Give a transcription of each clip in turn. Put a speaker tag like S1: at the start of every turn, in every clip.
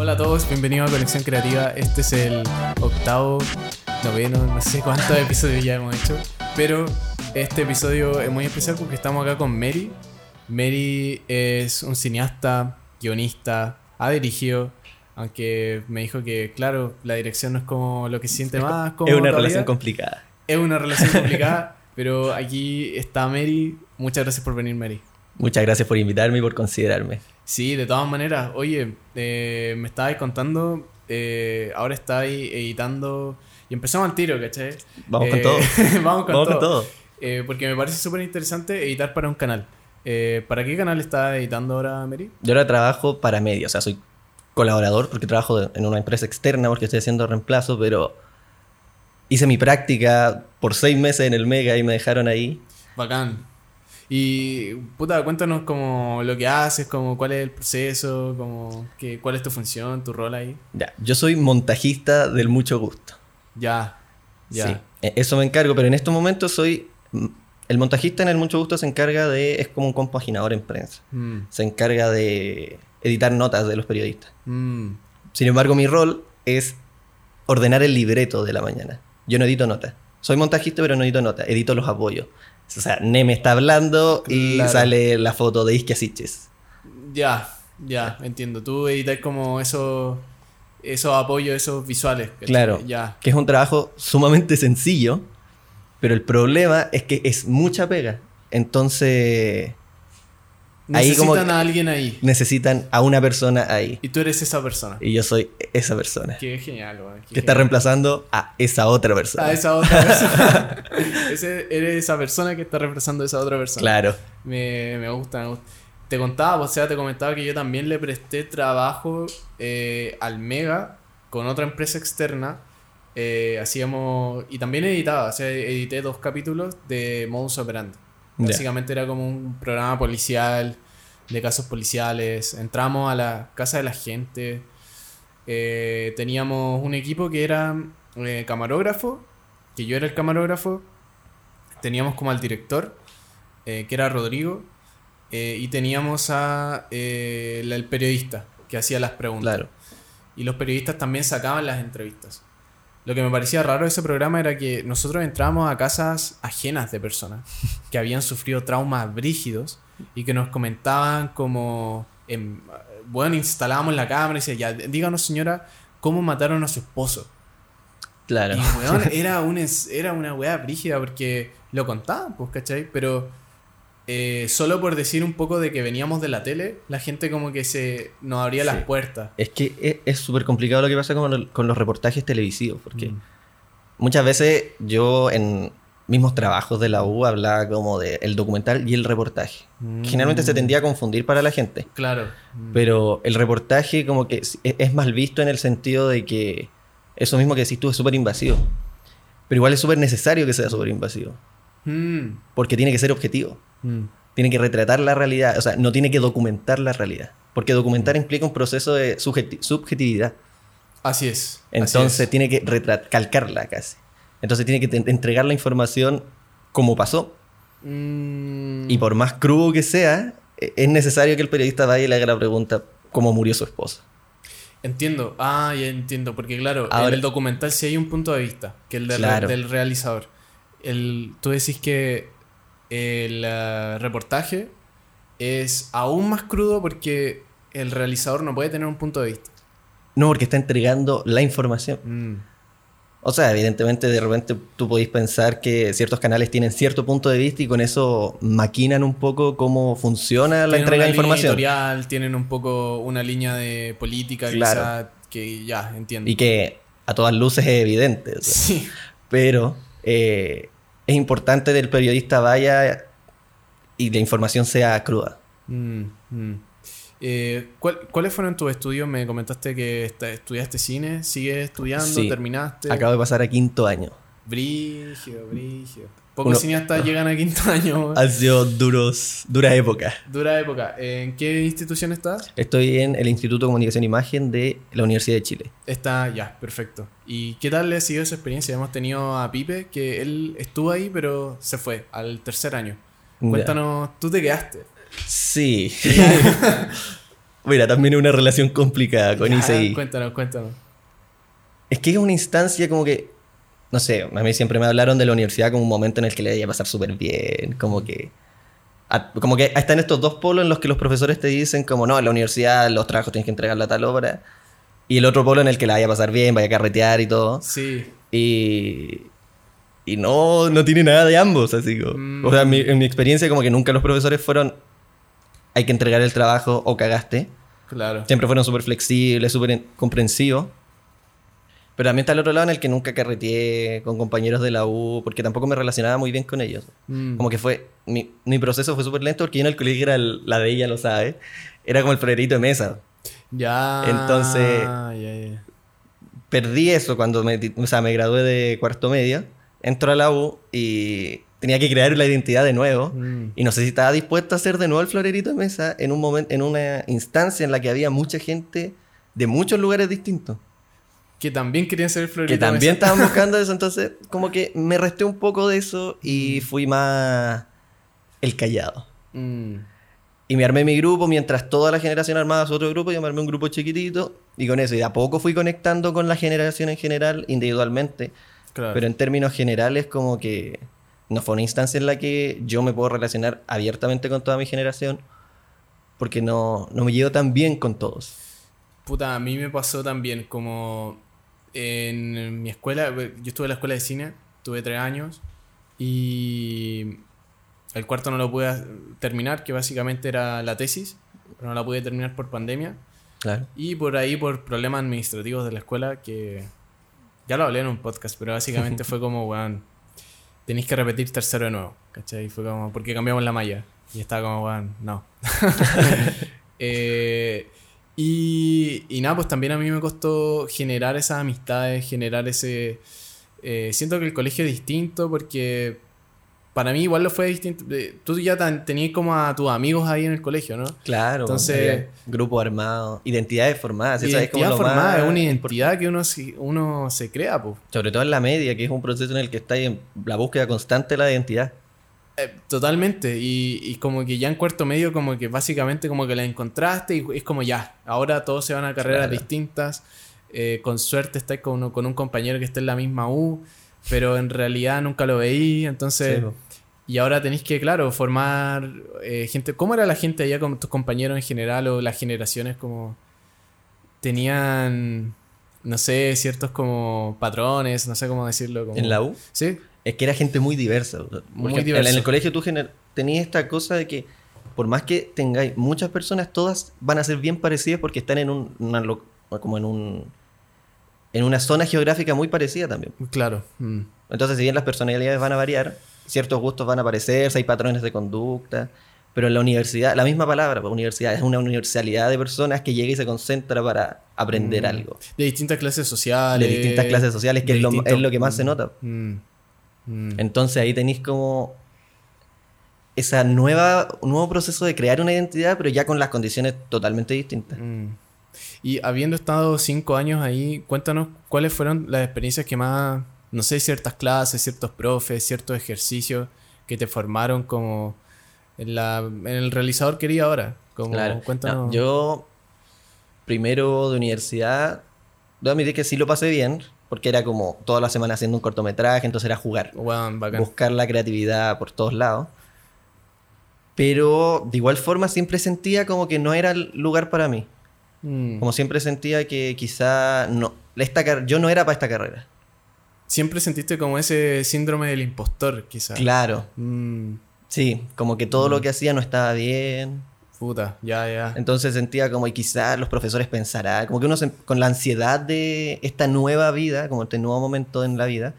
S1: Hola a todos, bienvenidos a Conexión Creativa. Este es el octavo, noveno, no sé cuántos episodios ya hemos hecho. Pero este episodio es muy especial porque estamos acá con Mary. Mary es un cineasta, guionista, ha dirigido, aunque me dijo que, claro, la dirección no es como lo que se siente más. Como
S2: Es una relación complicada.
S1: Es una relación complicada, pero aquí está Mary. Muchas gracias por venir, Mary.
S2: Muchas gracias por invitarme y por considerarme.
S1: Sí, de todas maneras. Oye, eh, me estabais contando, eh, ahora estáis editando y empezamos al tiro, ¿cachai?
S2: Vamos con
S1: Eh,
S2: todo.
S1: vamos con
S2: Vamos
S1: todo.
S2: con todo.
S1: Porque me parece súper interesante editar para un canal. ¿Para qué canal estás editando ahora, Mary?
S2: Yo ahora trabajo para media, o sea, soy colaborador porque trabajo en una empresa externa porque estoy haciendo reemplazo, pero hice mi práctica por seis meses en el Mega y me dejaron ahí.
S1: Bacán. Y, puta, cuéntanos como lo que haces, como cuál es el proceso, como que, cuál es tu función, tu rol ahí.
S2: Ya, yo soy montajista del mucho gusto.
S1: Ya, ya.
S2: Sí, e- eso me encargo, pero en estos momentos soy... mm, El montajista en el mucho gusto se encarga de... es como un compaginador en prensa.
S1: Mm,
S2: Se encarga de editar notas de los periodistas.
S1: mm.
S2: Sin embargo, mi rol es ordenar el libreto de la mañana. Yo no edito notas. Soy montajista, pero no edito notas. Edito los apoyos. O sea, Neme está hablando y
S1: Claro.
S2: sale la foto de Isquia Siches.
S1: Ya, ya, entiendo. Tú editas como esos, esos apoyos, esos visuales. ¿cachai?
S2: Claro.
S1: Ya.
S2: Que es un trabajo sumamente sencillo, pero el problema es que es mucha pega. Entonces, Ahí
S1: Necesitan
S2: como
S1: a alguien ahí.
S2: necesitan a una persona ahí.
S1: Y tú eres esa persona.
S2: Y yo soy esa persona.
S1: Qué genial, qué
S2: Que está reemplazando a esa otra persona.
S1: A esa otra persona. Ese- eres esa persona que está reemplazando a esa otra persona.
S2: Claro.
S1: Me, me gusta, me gusta. Te contaba, o sea, te comentaba que yo también le presté trabajo eh, al Mega con otra empresa externa. Eh, hacíamos. Y también editaba, o sea, edité dos capítulos de Modus Operandi. Básicamente era como un programa policial, de casos policiales. Entramos a la casa de la gente. Eh, teníamos un equipo que era eh, camarógrafo, que yo era el camarógrafo. Teníamos como al director, eh, que era Rodrigo. y teníamos a la- el periodista, que hacía las preguntas.
S2: Claro.
S1: Y los periodistas también sacaban las entrevistas. Lo que me parecía raro de ese programa era que nosotros entrábamos a casas ajenas de personas que habían sufrido traumas brígidos y que nos comentaban como, bueno, instalábamos la cámara y decía, ya, díganos señora, ¿cómo mataron a su esposo?
S2: Claro.
S1: Y weón, era, un, era una weá brígida porque lo contaban, pues, ¿cachai? Pero eh, solo por decir un poco de que veníamos de la tele, la gente como que se nos abría las puertas.
S2: Es que es- es súper complicado lo que pasa con los reportajes televisivos, porque
S1: Mm.
S2: muchas veces yo en mismos trabajos de la U hablaba como de el documental y el reportaje.
S1: Mm.
S2: Generalmente se tendía a confundir para la gente,
S1: Claro. Mm.
S2: pero el reportaje como que es, es mal visto en el sentido de que eso mismo que decís tú es súper invasivo. Pero igual es súper necesario que sea súper invasivo,
S1: Mm.
S2: porque tiene que ser objetivo.
S1: Mm.
S2: Tiene que retratar la realidad, o sea, no tiene que documentar la realidad, porque documentar implica un proceso de subjeti- subjetividad.
S1: Así es. así
S2: Entonces
S1: es.
S2: tiene que calcarla casi. Entonces tiene que entregar la información como pasó.
S1: Mm.
S2: Y por más crudo que sea, e- es necesario que el periodista vaya y le haga la pregunta cómo murió su esposa.
S1: Entiendo. Ah, ya entiendo. Porque claro, en el documental sí hay un punto de vista, que el del,
S2: Claro.
S1: del realizador. El, tú decís que el eh, reportaje es aún más crudo porque el realizador no puede tener un punto de vista.
S2: No, porque está entregando la información.
S1: Mm.
S2: O sea, evidentemente de repente tú podéis pensar que ciertos canales tienen cierto punto de vista y con eso maquinan un poco cómo funciona la
S1: Tienen
S2: entrega de información.
S1: editorial, tienen un poco una línea de política,
S2: Claro.
S1: quizá, que ya entiendo.
S2: Y que a todas luces es evidente. o sea.
S1: Sí.
S2: pero eh, es importante que el periodista vaya y la información sea cruda.
S1: Mm, mm. Eh, ¿cuál- ¿Cuáles fueron tus estudios? Me comentaste que estudiaste cine, sigues estudiando,
S2: Sí.
S1: terminaste.
S2: Acabo de pasar a quinto año.
S1: Brígido, brígido. Pocos
S2: Uno-
S1: cineastas llegan a quinto año.
S2: Han sido duros, dura época.
S1: Dura época. ¿En qué institución estás?
S2: Estoy en el Instituto de Comunicación e Imagen de la Universidad de Chile.
S1: Está, ya, perfecto. ¿Y qué tal le ha sido esa experiencia? Hemos tenido a Pipe, que él estuvo ahí, pero se fue al tercer año.
S2: Ya.
S1: Cuéntanos, tú te quedaste.
S2: Sí. Mira, también es una relación complicada con ICI.
S1: Cuéntanos, cuéntanos.
S2: Es que es una instancia como que, no sé, a mí siempre me hablaron de la universidad como un momento en el que le iba a pasar súper bien, como que... a- como que están estos dos polos en los que los profesores te dicen como, no, en la universidad los trabajos tienes que entregar a tal hora. Y el otro polo en el que la vaya a pasar bien, vaya a carretear y todo.
S1: Sí.
S2: Y... Y no, no tiene nada de ambos, así como...
S1: Mm.
S2: O sea, mi, en mi experiencia como que nunca los profesores fueron... Hay que entregar el trabajo o cagaste.
S1: Claro.
S2: Siempre fueron súper flexibles, súper en- comprensivos. Pero también está el otro lado en el que nunca carreteé con compañeros de la U, porque tampoco me relacionaba muy bien con ellos.
S1: Mm.
S2: Como que fue. Mi, mi proceso fue súper lento porque yo en el colegio era el- la de ella, lo sabe. Era como el florerito de mesa.
S1: Ya.
S2: Entonces-
S1: Ya, ya.
S2: Perdí eso cuando me, o sea, me gradué de cuarto medio. Entro a la U y tenía que crear la identidad de nuevo.
S1: Mm.
S2: Y no sé si estaba dispuesto a hacer de nuevo el florerito de mesa en un momento, en una instancia en la que había mucha gente de muchos lugares distintos.
S1: Que también querían ser el florito.
S2: que también
S1: Mesa.
S2: estaban buscando eso, entonces como que me resté un poco de eso y fui más el callado.
S1: Mm.
S2: Y me armé mi grupo mientras toda la generación armaba su otro grupo, yo me armé un grupo chiquitito y con eso, y de a poco fui conectando con la generación en general, individualmente,
S1: Claro.
S2: pero en términos generales como que no fue una instancia en la que yo me puedo relacionar abiertamente con toda mi generación, porque no, no me llevo tan bien con todos.
S1: Puta, a mí me pasó también como en mi escuela, yo estuve en la escuela de cine, tuve tres años y el cuarto no lo pude terminar, que básicamente era la tesis, pero no la pude terminar por pandemia
S2: Claro.
S1: y por ahí por problemas administrativos de la escuela que ya lo hablé en un podcast, pero básicamente fue como, weón, tenéis que repetir tercero de nuevo, ¿cachai? Fue como, porque cambiamos la malla y estaba como, weón, no. Eh, y, y nada, pues también a mí me costó generar esas amistades, generar ese... eh, siento que el colegio es distinto porque para mí igual lo fue distinto. Tú ya tenías como a tus amigos ahí en el colegio, ¿no?
S2: Claro,
S1: Entonces-
S2: había grupo armado, identidades formadas, eso es como
S1: identidad
S2: lo
S1: formada
S2: más
S1: es una identidad que uno, se- uno se crea, pues.
S2: Sobre todo en la media, que es un proceso en el que está en la búsqueda constante de la identidad.
S1: Eh, totalmente. Y, y como que ya en cuarto medio, como que básicamente como que la encontraste y es como ya, ahora todos se van a carreras
S2: Claro.
S1: distintas. Eh, con suerte estáis con, uno- con un compañero que esté en la misma U, pero en realidad nunca lo veí. Entonces,
S2: Sí,
S1: y ahora tenéis que, claro, formar eh, gente. ¿Cómo era la gente allá con tus compañeros en general o las generaciones como tenían, no sé, ciertos como patrones, no sé cómo decirlo? Como...
S2: En la U
S1: Sí.
S2: es que era gente muy diversa.
S1: Muy
S2: ejemplo,
S1: diverso.
S2: En el colegio tú tenías esta cosa de que por más que tengáis muchas personas, todas van a ser bien parecidas porque están en un, una como en un en una zona geográfica muy parecida también.
S1: Claro. mm.
S2: Entonces, si bien las personalidades van a variar, ciertos gustos van a aparecer, hay patrones de conducta, pero en la universidad, la misma palabra, pues, universidad, es una universalidad de personas que llega y se concentra para aprender
S1: Mm.
S2: algo.
S1: De distintas clases sociales.
S2: De distintas clases sociales, que es lo, es lo que más se nota.
S1: Mm, mm.
S2: Entonces ahí tenéis como esa nueva, un nuevo proceso de crear una identidad, pero ya con las condiciones totalmente distintas.
S1: Y habiendo estado cinco años ahí, cuéntanos cuáles fueron las experiencias que más, no sé, ciertas clases, ciertos profes, ciertos ejercicios que te formaron como en, la, en el realizador que eres ahora. Como,
S2: Claro.
S1: Cuéntanos.
S2: No, yo, primero de universidad, debo admitir que sí lo pasé bien, porque era como toda la semana haciendo un cortometraje, entonces era jugar. Buscar la creatividad por todos lados. Pero de igual forma siempre sentía como que no era el lugar para mí.
S1: Mm.
S2: Como siempre sentía que quizá no, esta car- yo no era para esta carrera.
S1: Siempre sentiste como ese síndrome del impostor, quizás.
S2: Claro,
S1: Mm,
S2: sí, como que todo lo que hacía no estaba bien.
S1: puta, ya, ya.
S2: Entonces sentía como y quizás los profesores pensarán, como que uno se- con la ansiedad de esta nueva vida, como este nuevo momento en la vida,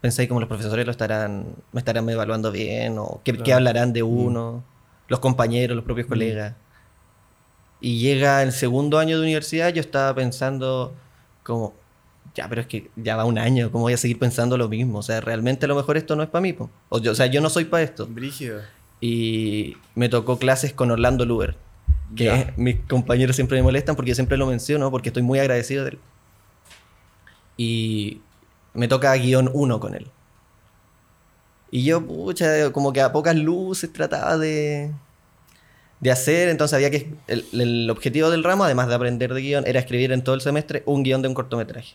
S2: pensé como los profesores lo estarán, me estarán evaluando bien, o qué, hablarán de uno, los compañeros, los propios colegas. Y llega el segundo año de universidad, yo estaba pensando como, ya, pero es que ya va un año, ¿cómo voy a seguir pensando lo mismo? O sea, realmente a lo mejor esto no es para mí. po. O, yo- o sea, yo no soy para esto.
S1: Brígido.
S2: Y me tocó clases con Orlando Luber, que
S1: Ya.
S2: mis compañeros siempre me molestan porque siempre lo menciono, porque estoy muy agradecido de él. Y me toca guion 1 con él. Y yo, pucha, como que a pocas luces trataba de, de hacer, entonces había que... El, el objetivo del ramo, además de aprender de guion, era escribir en todo el semestre un guion de un cortometraje.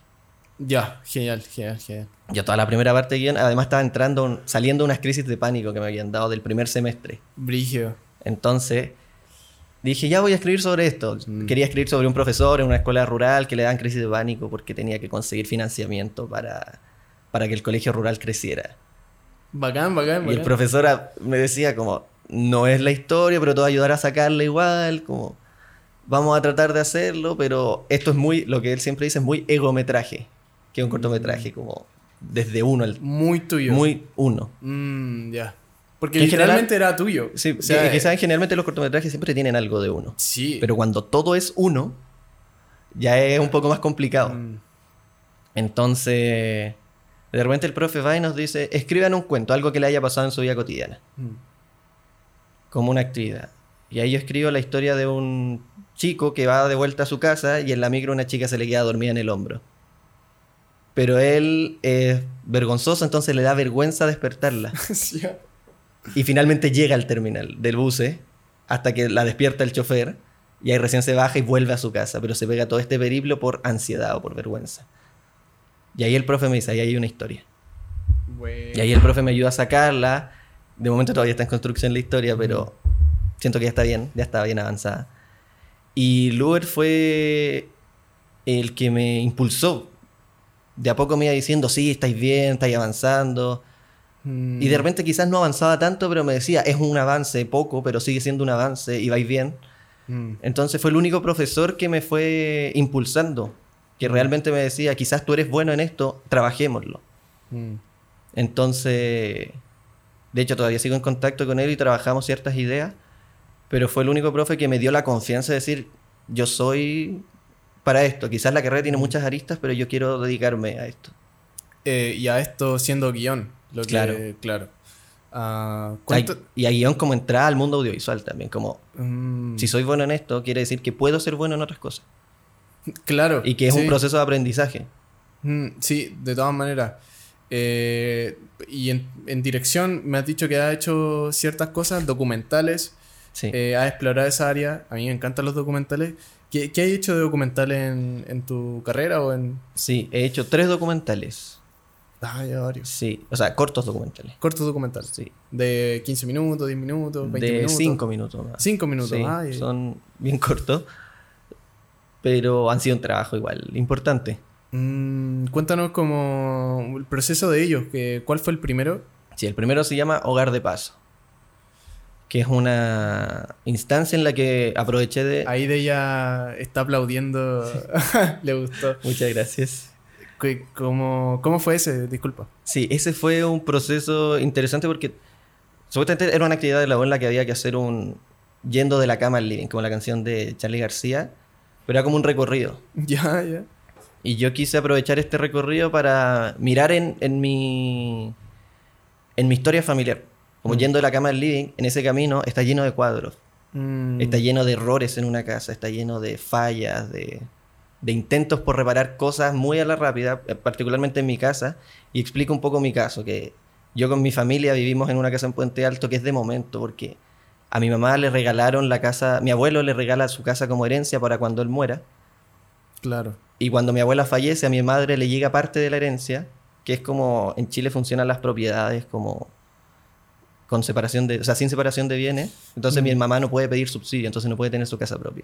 S1: Ya, genial, genial, genial.
S2: Yo toda la primera parte de guion, además estaba entrando, un- saliendo unas crisis de pánico que me habían dado del primer semestre.
S1: Brigio.
S2: Entonces dije, ya voy a escribir sobre esto.
S1: Mm.
S2: Quería escribir sobre un profesor en una escuela rural que le dan crisis de pánico porque tenía que conseguir financiamiento para, para que el colegio rural creciera.
S1: Bacán, bacán,
S2: Y el
S1: bacán.
S2: profesor me decía como, no es la historia, pero te va a ayudar a sacarla igual, como, vamos a tratar de hacerlo, pero esto es muy, lo que él siempre dice es muy egometraje, que es un cortometraje como desde uno, al-
S1: Muy tuyo.
S2: muy uno.
S1: Mm, ya. Porque
S2: En
S1: literalmente era tuyo.
S2: Sí,
S1: O sea,
S2: que, que saben, generalmente los cortometrajes siempre tienen algo de uno.
S1: Sí.
S2: Pero cuando todo es uno, ya es un poco más complicado.
S1: Mm,
S2: Entonces, de repente el profe va y nos dice, escriban un cuento, algo que le haya pasado en su vida cotidiana,
S1: mm.
S2: Como una actividad. Y ahí yo escribo la historia de un chico que va de vuelta a su casa y en la micro una chica se le queda dormida en el hombro. Pero él es vergonzoso, entonces le da vergüenza despertarla.
S1: Sí.
S2: Y finalmente llega al terminal del buce hasta que la despierta el chofer y ahí recién se baja y vuelve a su casa, pero se pega todo este periplo por ansiedad o por vergüenza. Y ahí el profe me dice, ahí hay una historia.
S1: Bueno.
S2: Y ahí el profe me ayuda a sacarla. De momento todavía está en construcción la historia, pero siento que ya está bien, ya está bien avanzada. Y Luer fue el que me impulsó. De a poco me iba diciendo, sí, estáis bien, estáis avanzando.
S1: Mm,
S2: Y de repente quizás no avanzaba tanto, pero me decía, es un avance poco, pero sigue siendo un avance y vais bien.
S1: mm,
S2: Entonces fue el único profesor que me fue impulsando, que realmente me decía, quizás tú eres bueno en esto, trabajémoslo.
S1: mm.
S2: Entonces, de hecho todavía sigo en contacto con él y trabajamos ciertas ideas, pero fue el único profe que me dio la confianza de decir, yo soy para esto. Quizás la carrera tiene muchas aristas, pero yo quiero dedicarme a esto.
S1: Eh, y a esto siendo guion. Lo que,
S2: Claro.
S1: Claro. Ah,
S2: Hay-
S1: ¿cuánto-
S2: y a guion como entrada al mundo audiovisual también, como
S1: Mm,
S2: si soy bueno en esto, quiere decir que puedo ser bueno en otras cosas.
S1: Claro.
S2: Y que es
S1: sí.
S2: un proceso de aprendizaje.
S1: Mm, sí, de todas maneras. Eh, y en, en dirección me has dicho que has hecho ciertas cosas, documentales,
S2: Sí.
S1: eh, has explorado esa área. A mí me encantan los documentales. ¿Qué, qué has hecho de documentales en, en tu carrera o en...?
S2: Sí, he hecho tres documentales.
S1: Ah, ya varios.
S2: Sí, o sea, cortos documentales.
S1: Cortos documentales.
S2: Sí.
S1: De 15 minutos, 10 minutos, 20
S2: De
S1: minutos.
S2: cinco minutos más.
S1: 5 minutos.
S2: Sí, son bien cortos. Pero han sido un trabajo igual importante.
S1: Mm, cuéntanos como el proceso de ellos. Que, ¿Cuál fue el primero?
S2: Sí, el primero se llama Hogar de Paso. Que es una instancia en la que aproveché de.
S1: Ahí de ella está aplaudiendo. Le gustó.
S2: Muchas gracias.
S1: ¿Qué- ¿Cómo, ¿Cómo fue ese? Disculpa.
S2: Sí, ese fue un proceso interesante porque supuestamente era una actividad de la en la que había que hacer un yendo de la cama al living, como la canción de Charlie García, pero era como un recorrido.
S1: Ya, ya.
S2: Y yo quise aprovechar este recorrido para mirar en, en mi en mi historia familiar. Como
S1: Mm.
S2: yendo de la cama al living, en ese camino está lleno de cuadros,
S1: Mm,
S2: está lleno de errores en una casa, está lleno de fallas, de, de intentos por reparar cosas muy a la rápida, eh, particularmente en mi casa, y explico un poco mi caso, que yo con mi familia vivimos en una casa en Puente Alto que es de momento, porque a mi mamá le regalaron la casa, mi abuelo le regala su casa como herencia para cuando él muera,
S1: Claro.
S2: y cuando mi abuela fallece, a mi madre le llega parte de la herencia, que es como en Chile funcionan las propiedades como con separación de, o sea, sin separación de bienes. Entonces mi
S1: Mm.
S2: mamá no puede pedir subsidio, entonces no puede tener su casa propia.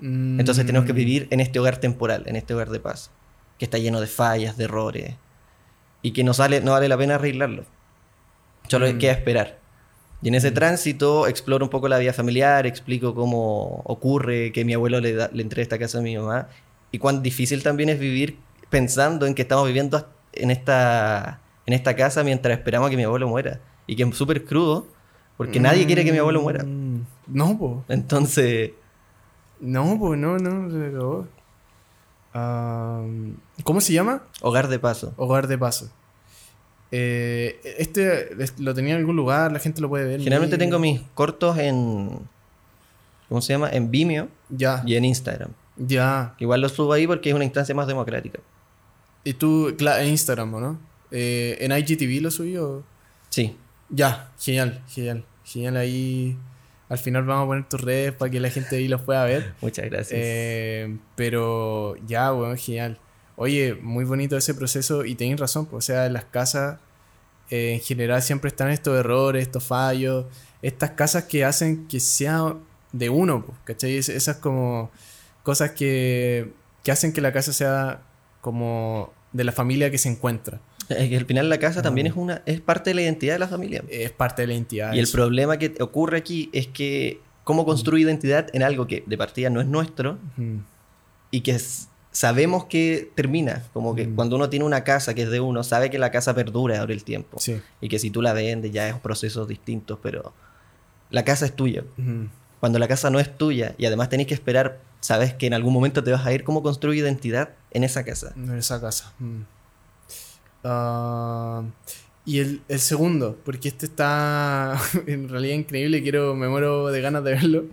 S1: Mm,
S2: Entonces tenemos que vivir en este hogar temporal, en este hogar de paz, que está lleno de fallas, de errores, y que no, sale, no vale la pena arreglarlo. Solo
S1: Mm.
S2: queda esperar. Y en ese tránsito exploro un poco la vida familiar, explico cómo ocurre que mi abuelo le, da- le entregue esta casa a mi mamá, y cuán difícil también es vivir pensando en que estamos viviendo en esta, en esta casa mientras esperamos a que mi abuelo muera. Y que es súper crudo, porque nadie quiere que mi abuelo muera.
S1: Mm, No, po.
S2: Entonces...
S1: No, po, no, no, se acabó. ¿Cómo se llama?
S2: Hogar de paso.
S1: Hogar de paso. Eh, este es- lo tenía en algún lugar, la gente lo puede ver.
S2: Generalmente tengo mis cortos en. ¿Cómo se llama? En Vimeo
S1: Ya,
S2: y en Instagram.
S1: Ya.
S2: Igual lo subo ahí porque es una instancia más democrática.
S1: Y tú, claro, en Instagram, ¿o ¿no? Eh, ¿En IGTV lo subí o...?
S2: Sí.
S1: Ya, genial, genial. Genial ahí. Al final vamos a poner tus redes para que la gente ahí los pueda ver.
S2: Muchas gracias.
S1: Eh, pero ya, bueno, genial. Oye, muy bonito ese proceso y tenéis razón, pues, o sea, en las casas eh, en general siempre están estos errores, estos fallos, estas casas que hacen que sea de uno, pues, ¿cachai? Es- Esas como cosas que, que hacen que la casa sea como de la familia que se encuentra.
S2: Es que al final la casa también es una es parte de la identidad de la familia.
S1: Es parte de la identidad.
S2: Y el problema que ocurre aquí es que cómo construir identidad en algo que de partida no es nuestro y que sabemos que termina. Como que
S1: Mm.
S2: cuando uno tiene una casa que es de uno, sabe que la casa perdura ahora el tiempo.
S1: Sí.
S2: Y que si tú la vendes ya es procesos distintos, pero la casa es tuya. Cuando la casa no es tuya y además tenés que esperar, sabes que en algún momento te vas a ir, ¿cómo construir identidad en esa casa?
S1: En esa casa. Mm. Ah, y el, el segundo, porque este está en realidad increíble, quiero, me muero de ganas de verlo.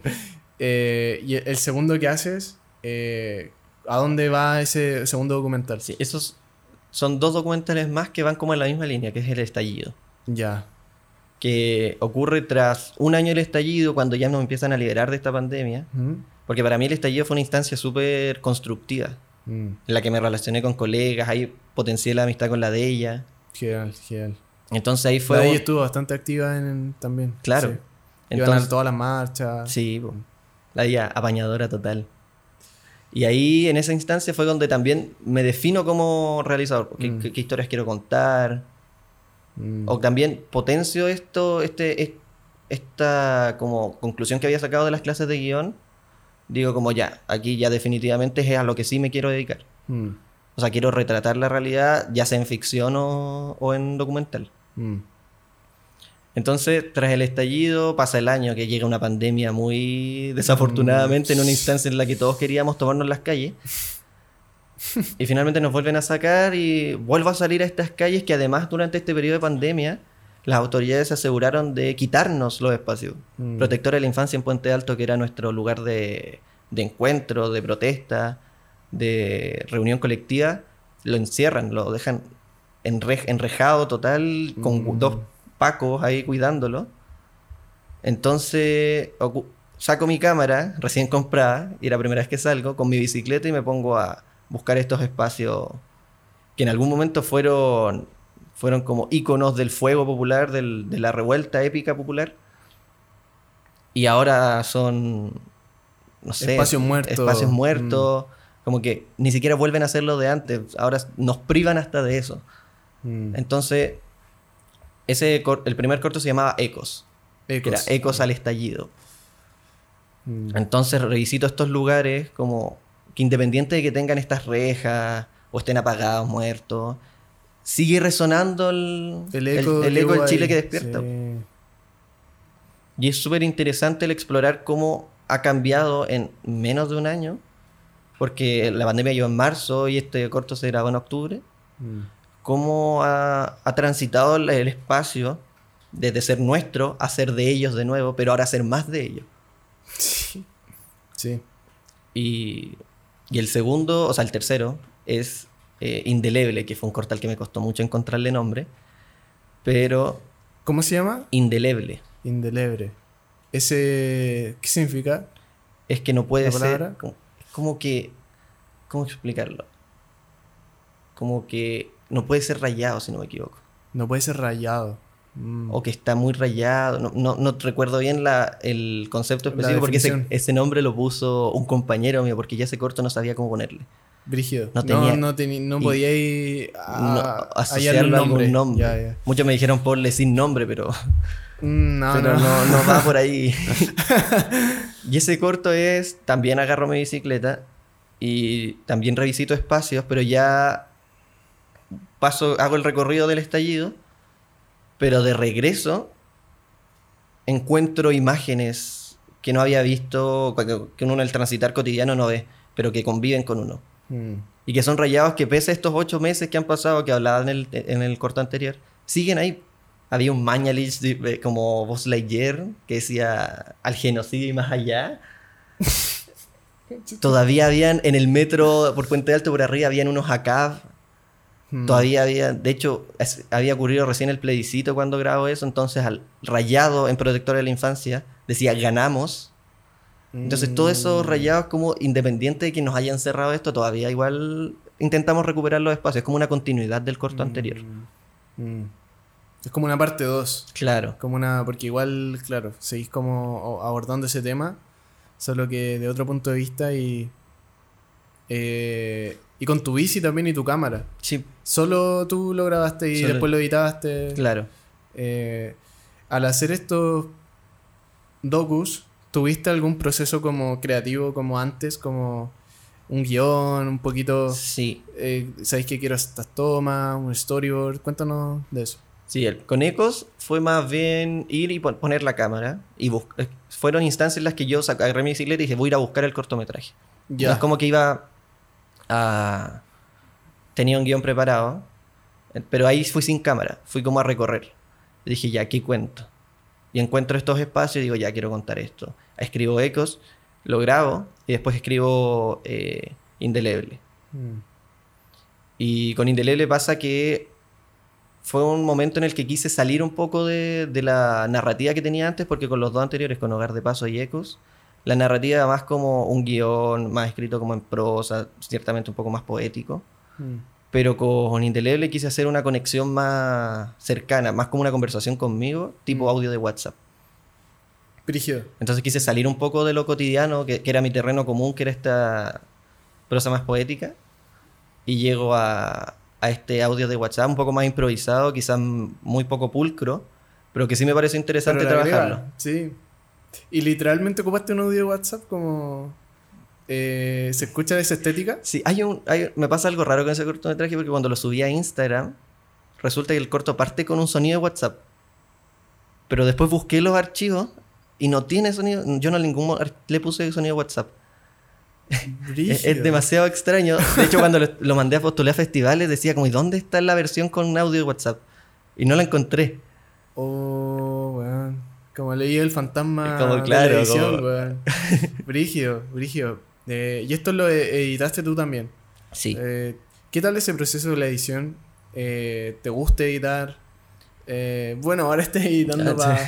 S1: Eh, y el, segundo que haces, eh, ¿a dónde va ese segundo documental?
S2: Sí, esos son dos documentales más que van como en la misma línea, que es el estallido.
S1: Ya.
S2: que ocurre tras un año del estallido, cuando ya nos empiezan a liberar de esta pandemia.
S1: Mm,
S2: Porque para mí el estallido fue una instancia súper constructiva,
S1: mm,
S2: en la que me relacioné con colegas, ahí potencié la amistad con la de ella.
S1: Genial, genial.
S2: Entonces ahí
S1: Fue
S2: fue...
S1: ahí estuvo bastante activa en, también.
S2: Claro.
S1: Sí. Iban
S2: Entonces,
S1: a todas las marchas.
S2: sí, la ella apañadora total. Y ahí en esa instancia fue donde también me defino como realizador,
S1: Mm.
S2: qué, qué historias quiero contar,
S1: Mm,
S2: O también potencio esto, este, es- esta como conclusión que había sacado de las clases de guion. Digo como ya, aquí ya definitivamente es a lo que sí me quiero dedicar.
S1: mm,
S2: O sea, quiero retratar la realidad, ya sea en ficción o, o en documental.
S1: mm.
S2: Entonces, tras el estallido, pasa el año que llega una pandemia muy desafortunadamente en una instancia en la que todos queríamos tomarnos las calles. Y finalmente nos vuelven a sacar y vuelvo a salir a estas calles que además durante este periodo de pandemia las autoridades se aseguraron de quitarnos los espacios.
S1: Mm.
S2: Protectora de la Infancia en Puente Alto, que era nuestro lugar de, de encuentro, de protesta, de reunión colectiva, lo encierran, lo dejan enre- enrejado total, con
S1: Mm.
S2: dos pacos ahí cuidándolo. Entonces saco mi cámara recién comprada, y la primera vez que salgo, con mi bicicleta y me pongo a buscar estos espacios que en algún momento fueron, fueron como íconos del fuego popular, del- de la revuelta épica popular. Y ahora son, no sé,
S1: Espacios muertos.
S2: espacios muertos, como que ni siquiera vuelven a ser lo de antes, ahora nos privan hasta de eso.
S1: Mm.
S2: Entonces, ese el primer corto se llamaba Ecos, que era
S1: Ecos.
S2: Ecos al estallido.
S1: Mm.
S2: Entonces revisito estos lugares como que independiente de que tengan estas rejas o estén apagados, muertos, sigue resonando el,
S1: El eco,
S2: el- eco del Chile que despierta.
S1: Sí.
S2: Y es súper interesante el explorar cómo ha cambiado en menos de un año, porque la pandemia llegó en marzo y este corto se grabó en octubre,
S1: Mm.
S2: cómo ha, ha transitado el, el espacio desde ser nuestro a ser de ellos de nuevo, pero ahora ser más de ellos.
S1: Sí. Sí.
S2: Y, y el segundo, o sea, el tercero, es eh, Indeleble, que fue un corto al que me costó mucho encontrarle nombre, pero
S1: ¿Cómo se llama?
S2: indeleble.
S1: Indeleble. Ese. ¿Qué significa?
S2: Es que no puede
S1: ¿La
S2: ser. Como, como que. ¿Cómo explicarlo? Como que no puede ser rayado, si no me equivoco.
S1: No puede ser rayado. Mm.
S2: O que está muy rayado. No, no, no recuerdo bien la, el concepto específico porque ese, ese nombre lo puso un compañero mío porque ya ese corto no sabía cómo ponerle.
S1: Brígido.
S2: No
S1: No,
S2: tenía-
S1: no, no
S2: y-
S1: podía ir
S2: no,
S1: a,
S2: asociarlo a algún nombre. Muchos me dijeron ponle sin nombre, pero,
S1: Mm, No,
S2: pero
S1: no.
S2: no, no va por ahí. y ese corto es, también agarro mi bicicleta y también revisito espacios, pero ya paso, hago el recorrido del estallido, pero de regreso encuentro imágenes que no había visto, que que uno en el transitar cotidiano no ve, pero que conviven con uno.
S1: Mm.
S2: Y que son rayados que pese a estos ocho meses que han pasado, que hablaba en el, en el corto anterior, siguen ahí. Había un Mañalich de- de- como Buzz Lightyear que decía al genocidio y más allá. Todavía habían en el metro por Puente Alto por arriba habían unos ACAB
S1: Hmm.
S2: Todavía había, de hecho, es- había ocurrido recién el plebiscito cuando grabó eso, entonces al rayado en Protector de la Infancia decía ganamos. Entonces todos esos
S1: Mm.
S2: rayados como independiente de que nos hayan cerrado esto, todavía igual intentamos recuperar los espacios, es como una continuidad del corto anterior.
S1: Mm. Mm. Es como una parte 2.
S2: Claro,
S1: Como una. Porque igual, claro, seguís como abordando ese tema. Solo que de otro punto de vista y. eh, y con tu bici también y tu cámara.
S2: sí,
S1: Solo tú lo grabaste y
S2: Solo-
S1: después lo editaste.
S2: claro.
S1: Eh, al hacer estos docus, ¿tuviste algún proceso como creativo como antes? Como un guion, un poquito.
S2: Sí,
S1: eh, ¿Sabéis que quiero estas tomas? Un storyboard. Cuéntanos de eso.
S2: sí, el- con Ecos fue más bien ir y pon- poner la cámara y eh, fueron instancias en las que yo agarré mi bicicleta y dije voy a ir a buscar el cortometraje.
S1: Ya.
S2: No es como que iba a... Tenía un guion preparado, eh, pero ahí fui sin cámara, fui como a recorrer. Dije, ya, ¿qué cuento? Y encuentro estos espacios y digo, ya, quiero contar esto. Escribo ecos, lo grabo y después escribo eh, indeleble.
S1: Mm.
S2: Y con indeleble pasa que fue un momento en el que quise salir un poco de, de la narrativa que tenía antes, porque con los dos anteriores, con Hogar de Paso y Ecos, la narrativa era más como un guion, más escrito como en prosa, ciertamente un poco más poético.
S1: Mm.
S2: Pero con Indeleble quise hacer una conexión más cercana, más como una conversación conmigo, tipo
S1: Mm.
S2: audio de WhatsApp.
S1: Brígido.
S2: Entonces quise salir un poco de lo cotidiano, que, que era mi terreno común, que era esta prosa más poética, y llego a, a este audio de WhatsApp un poco más improvisado, quizás muy poco pulcro, pero que sí me pareció interesante trabajarlo.
S1: Sí. Y literalmente ocupaste un audio de WhatsApp como. eh, ¿Se escucha esa estética?
S2: Sí, hay un, hay- me pasa algo raro con ese cortometraje porque cuando lo subí a Instagram, resulta que el corto parte con un sonido de WhatsApp. Pero después busqué los archivos y no tiene sonido. Yo no en ningún mo- ar- le puse sonido de WhatsApp. Es, es demasiado extraño. De hecho, cuando lo, lo mandé a postular a festivales, decía como, ¿y dónde está la versión con audio de WhatsApp? Y no la encontré.
S1: Oh, weón. Como leí el fantasma
S2: Como,
S1: de
S2: claro,
S1: la edición,
S2: como-
S1: weón. Brígido, brígido. Eh, y esto lo e- editaste tú también.
S2: Sí.
S1: Eh, ¿Qué tal ese proceso de la edición? Eh, ¿Te gusta editar? Bueno, ahora estoy editando
S2: Ah,
S1: para...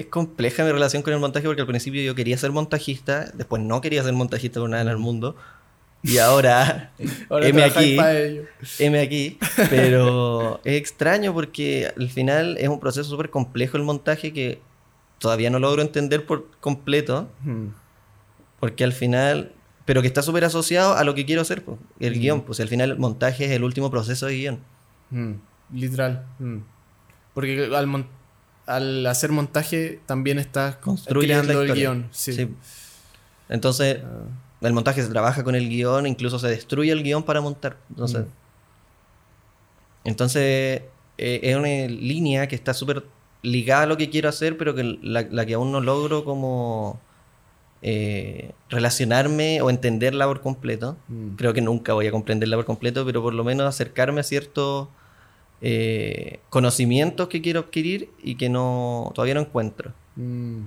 S2: Es compleja mi relación con el montaje porque al principio yo quería ser montajista, después no quería ser montajista por nada en el mundo. Y ahora,
S1: ahora trabajáis
S2: aquí, heme aquí. Pero es extraño porque al final es un proceso súper complejo el montaje que todavía no logro entender por completo.
S1: Hmm.
S2: Porque al final, pero que está súper asociado a lo que quiero hacer, pues, el
S1: Mm.
S2: guion. Pues al final el montaje es el último proceso de guion.
S1: Mm, literal. Porque al, mon- al hacer montaje también estás creando el guion. Sí.
S2: Sí. Entonces, el montaje se trabaja con el guion, incluso se destruye el guion para montar. Entonces,
S1: Mm.
S2: entonces eh, es una línea que está súper ligada a lo que quiero hacer, pero que la, la que aún no logro como eh, relacionarme o entenderla por completo.
S1: mm.
S2: Creo que nunca voy a comprenderla por completo, pero por lo menos acercarme a ciertos eh, conocimientos que quiero adquirir y que no todavía no encuentro.
S1: Mm.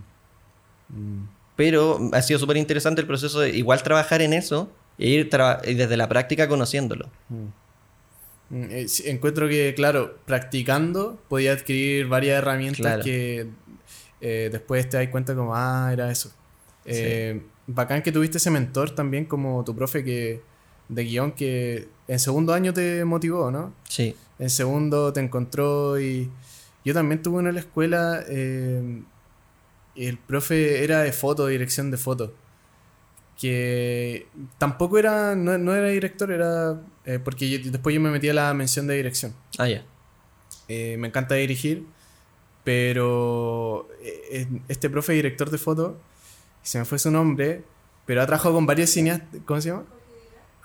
S1: Mm.
S2: Pero ha sido súper interesante el proceso de igual trabajar en eso e ir y desde la práctica conociéndolo.
S1: Mm. Eh, encuentro que, claro, practicando podía adquirir varias herramientas
S2: Claro.
S1: que eh, después te das cuenta como, ah, era eso. Eh, Bacán que tuviste ese mentor también como tu profe que de guion que en segundo año te motivó, ¿no?
S2: Sí,
S1: En segundo te encontró y yo también tuve uno en la escuela. eh, el profe era de foto, dirección de foto. Que tampoco era, no, no era director, era eh, porque yo- después yo me metí a la mención de dirección.
S2: ah, ya.
S1: Eh, me encanta dirigir, pero este profe director de foto, se me fue su nombre, pero ha trabajado con varios cineastas, ¿cómo se llama?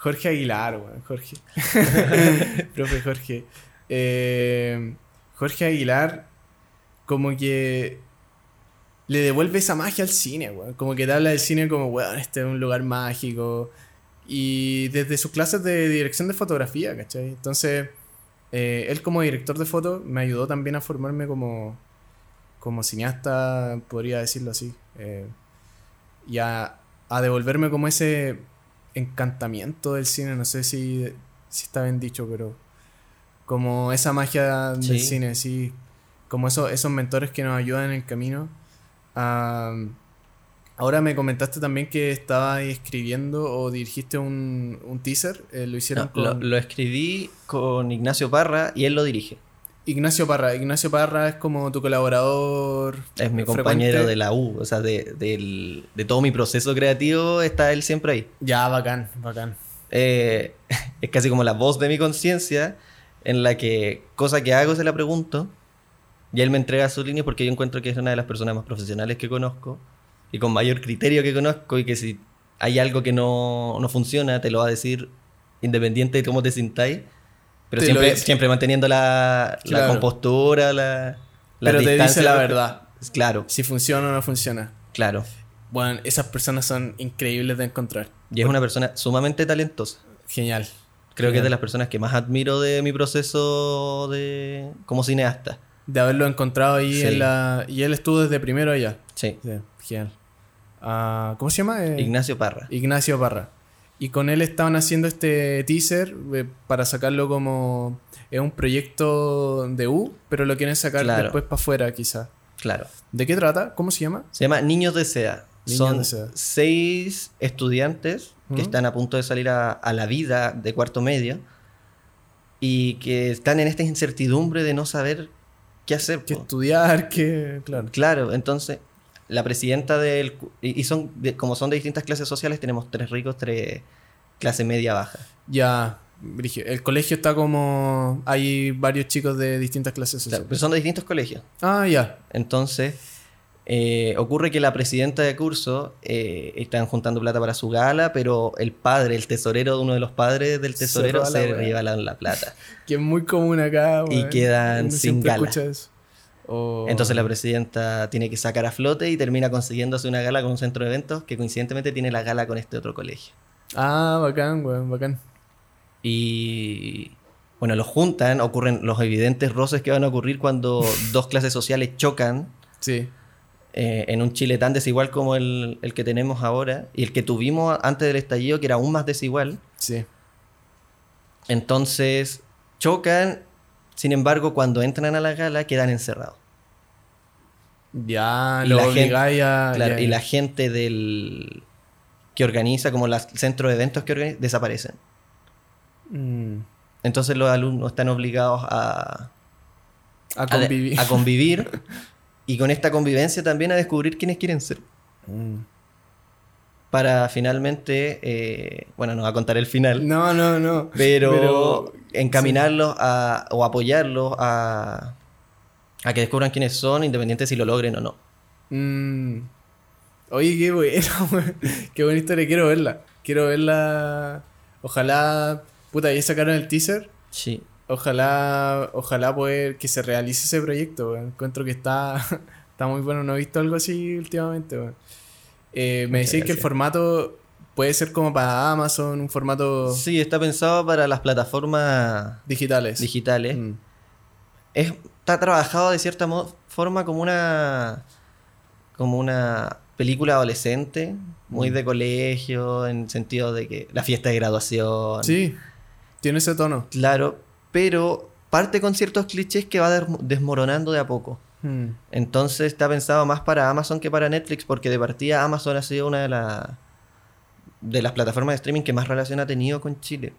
S1: Jorge Aguilar, weón, Jorge. profe Jorge. Eh, Jorge Aguilar, como que le devuelve esa magia al cine, weón. Como que te habla del cine como, weón, este es un lugar mágico. Y desde sus clases de dirección de fotografía, ¿cachai? Entonces, eh, él como director de foto me ayudó también a formarme como, como cineasta, podría decirlo así. eh, y a, a devolverme como ese encantamiento del cine, no sé si, si está bien dicho, pero como esa magia del cine, sí, como eso, esos mentores que nos ayudan en el camino. Am, ahora me comentaste también que estabas escribiendo o dirigiste un, un teaser, eh, lo hicieron
S2: No, lo,
S1: con
S2: lo escribí con Ignacio Parra y él lo dirige.
S1: Ignacio Parra. Ignacio Parra es como tu colaborador.
S2: Es mi
S1: frecuente.
S2: compañero de la U, o sea, de, de todo mi proceso creativo está él siempre ahí.
S1: Ya, bacán, bacán.
S2: Eh, es casi como la voz de mi conciencia en la que cosa que hago se la pregunto y él me entrega su línea porque yo encuentro que es una de las personas más profesionales que conozco y con mayor criterio que conozco y que si hay algo que no, no funciona te lo va a decir independiente de cómo te sintáis, pero
S1: lo
S2: siempre, siempre manteniendo la, la
S1: Claro.
S2: compostura, la, la
S1: Pero te dice
S2: distancia.
S1: la verdad.
S2: Claro,
S1: Si funciona o no funciona.
S2: claro.
S1: Bueno, esas personas son increíbles de encontrar.
S2: Y es una persona sumamente talentosa.
S1: Genial.
S2: Creo que es de las personas que más admiro de mi proceso de como cineasta.
S1: De haberlo encontrado ahí
S2: Sí.
S1: en la. Y él estuvo desde primero allá.
S2: Sí.
S1: Sí, genial. Ah, ¿Cómo se llama? Eh,
S2: Ignacio Parra.
S1: Ignacio Parra. Y con él estaban haciendo este teaser eh, para sacarlo como. Es un proyecto de U, pero lo quieren sacar
S2: Claro.
S1: después para afuera, quizás.
S2: Claro.
S1: ¿De qué trata? ¿Cómo se llama?
S2: Se llama Niños de.
S1: Niños
S2: Son
S1: de Seda.
S2: seis estudiantes que están a punto de salir a, a la vida de cuarto medio y que están en esta incertidumbre de no saber qué hacer. Po.
S1: estudiar, que. Claro.
S2: Claro, entonces la presidenta del... Y son de- como son de distintas clases sociales, tenemos tres ricos, tres clase media baja.
S1: Ya. El colegio está como. Hay varios chicos de distintas clases
S2: Claro,
S1: sociales.
S2: pero son de distintos colegios.
S1: Ah, ya.
S2: Entonces, eh, ocurre que la presidenta de curso eh, están juntando plata para su gala, pero el padre, el tesorero de uno de los padres del
S1: Se
S2: tesorero, se,
S1: wea.
S2: lleva la, la plata.
S1: Que es muy común acá.
S2: Y quedan
S1: Uno
S2: sin gala.
S1: escucha eso.
S2: Entonces la presidenta tiene que sacar a flote y termina consiguiéndose una gala con un centro de eventos que coincidentemente tiene la gala con este otro colegio.
S1: Ah, bacán, weón, bacán.
S2: Y bueno, los juntan, ocurren los evidentes roces que van a ocurrir cuando dos clases sociales chocan
S1: Sí.
S2: eh, en un Chile tan desigual como el, el que tenemos ahora y el que tuvimos antes del estallido, que era aún más desigual.
S1: Sí.
S2: Entonces chocan, sin embargo, cuando entran a la gala quedan encerrados.
S1: Ya,
S2: Y
S1: lo
S2: la gente-
S1: obligáis a.
S2: Claro,
S1: ya,
S2: y la gente del que organiza, como el centro de eventos que organiza, desaparecen.
S1: Mm.
S2: Entonces los alumnos están obligados a,
S1: A
S2: a-
S1: convivir.
S2: a convivir y con esta convivencia también a descubrir quiénes quieren ser.
S1: Mm.
S2: Para finalmente, eh, bueno, no va a contar el final,
S1: No, no, no.
S2: pero, encaminarlos a, o apoyarlos a, a que descubran quiénes son, independiente si lo logren o no.
S1: Mm. Oye, qué buena. Qué buena historia. Quiero verla. Quiero verla. Ojalá. Puta, ya sacaron el teaser.
S2: Sí.
S1: Ojalá. Ojalá poder que se realice ese proyecto. Encuentro que está. Está muy bueno. No he visto algo así últimamente. Eh, me decís que el formato puede ser como para Amazon, un formato
S2: Sí, está pensado para las plataformas
S1: digitales.
S2: digitales.
S1: Mm.
S2: es, está trabajado de cierta forma como una como una película adolescente, muy
S1: Mm.
S2: de colegio, en sentido de que la fiesta de graduación.
S1: Sí, tiene ese tono.
S2: Claro, pero parte con ciertos clichés que va desmoronando de a poco.
S1: Mm.
S2: Entonces está pensado más para Amazon que para Netflix, porque de partida Amazon ha sido una de, las de las plataformas de streaming que más relación ha tenido con Chile.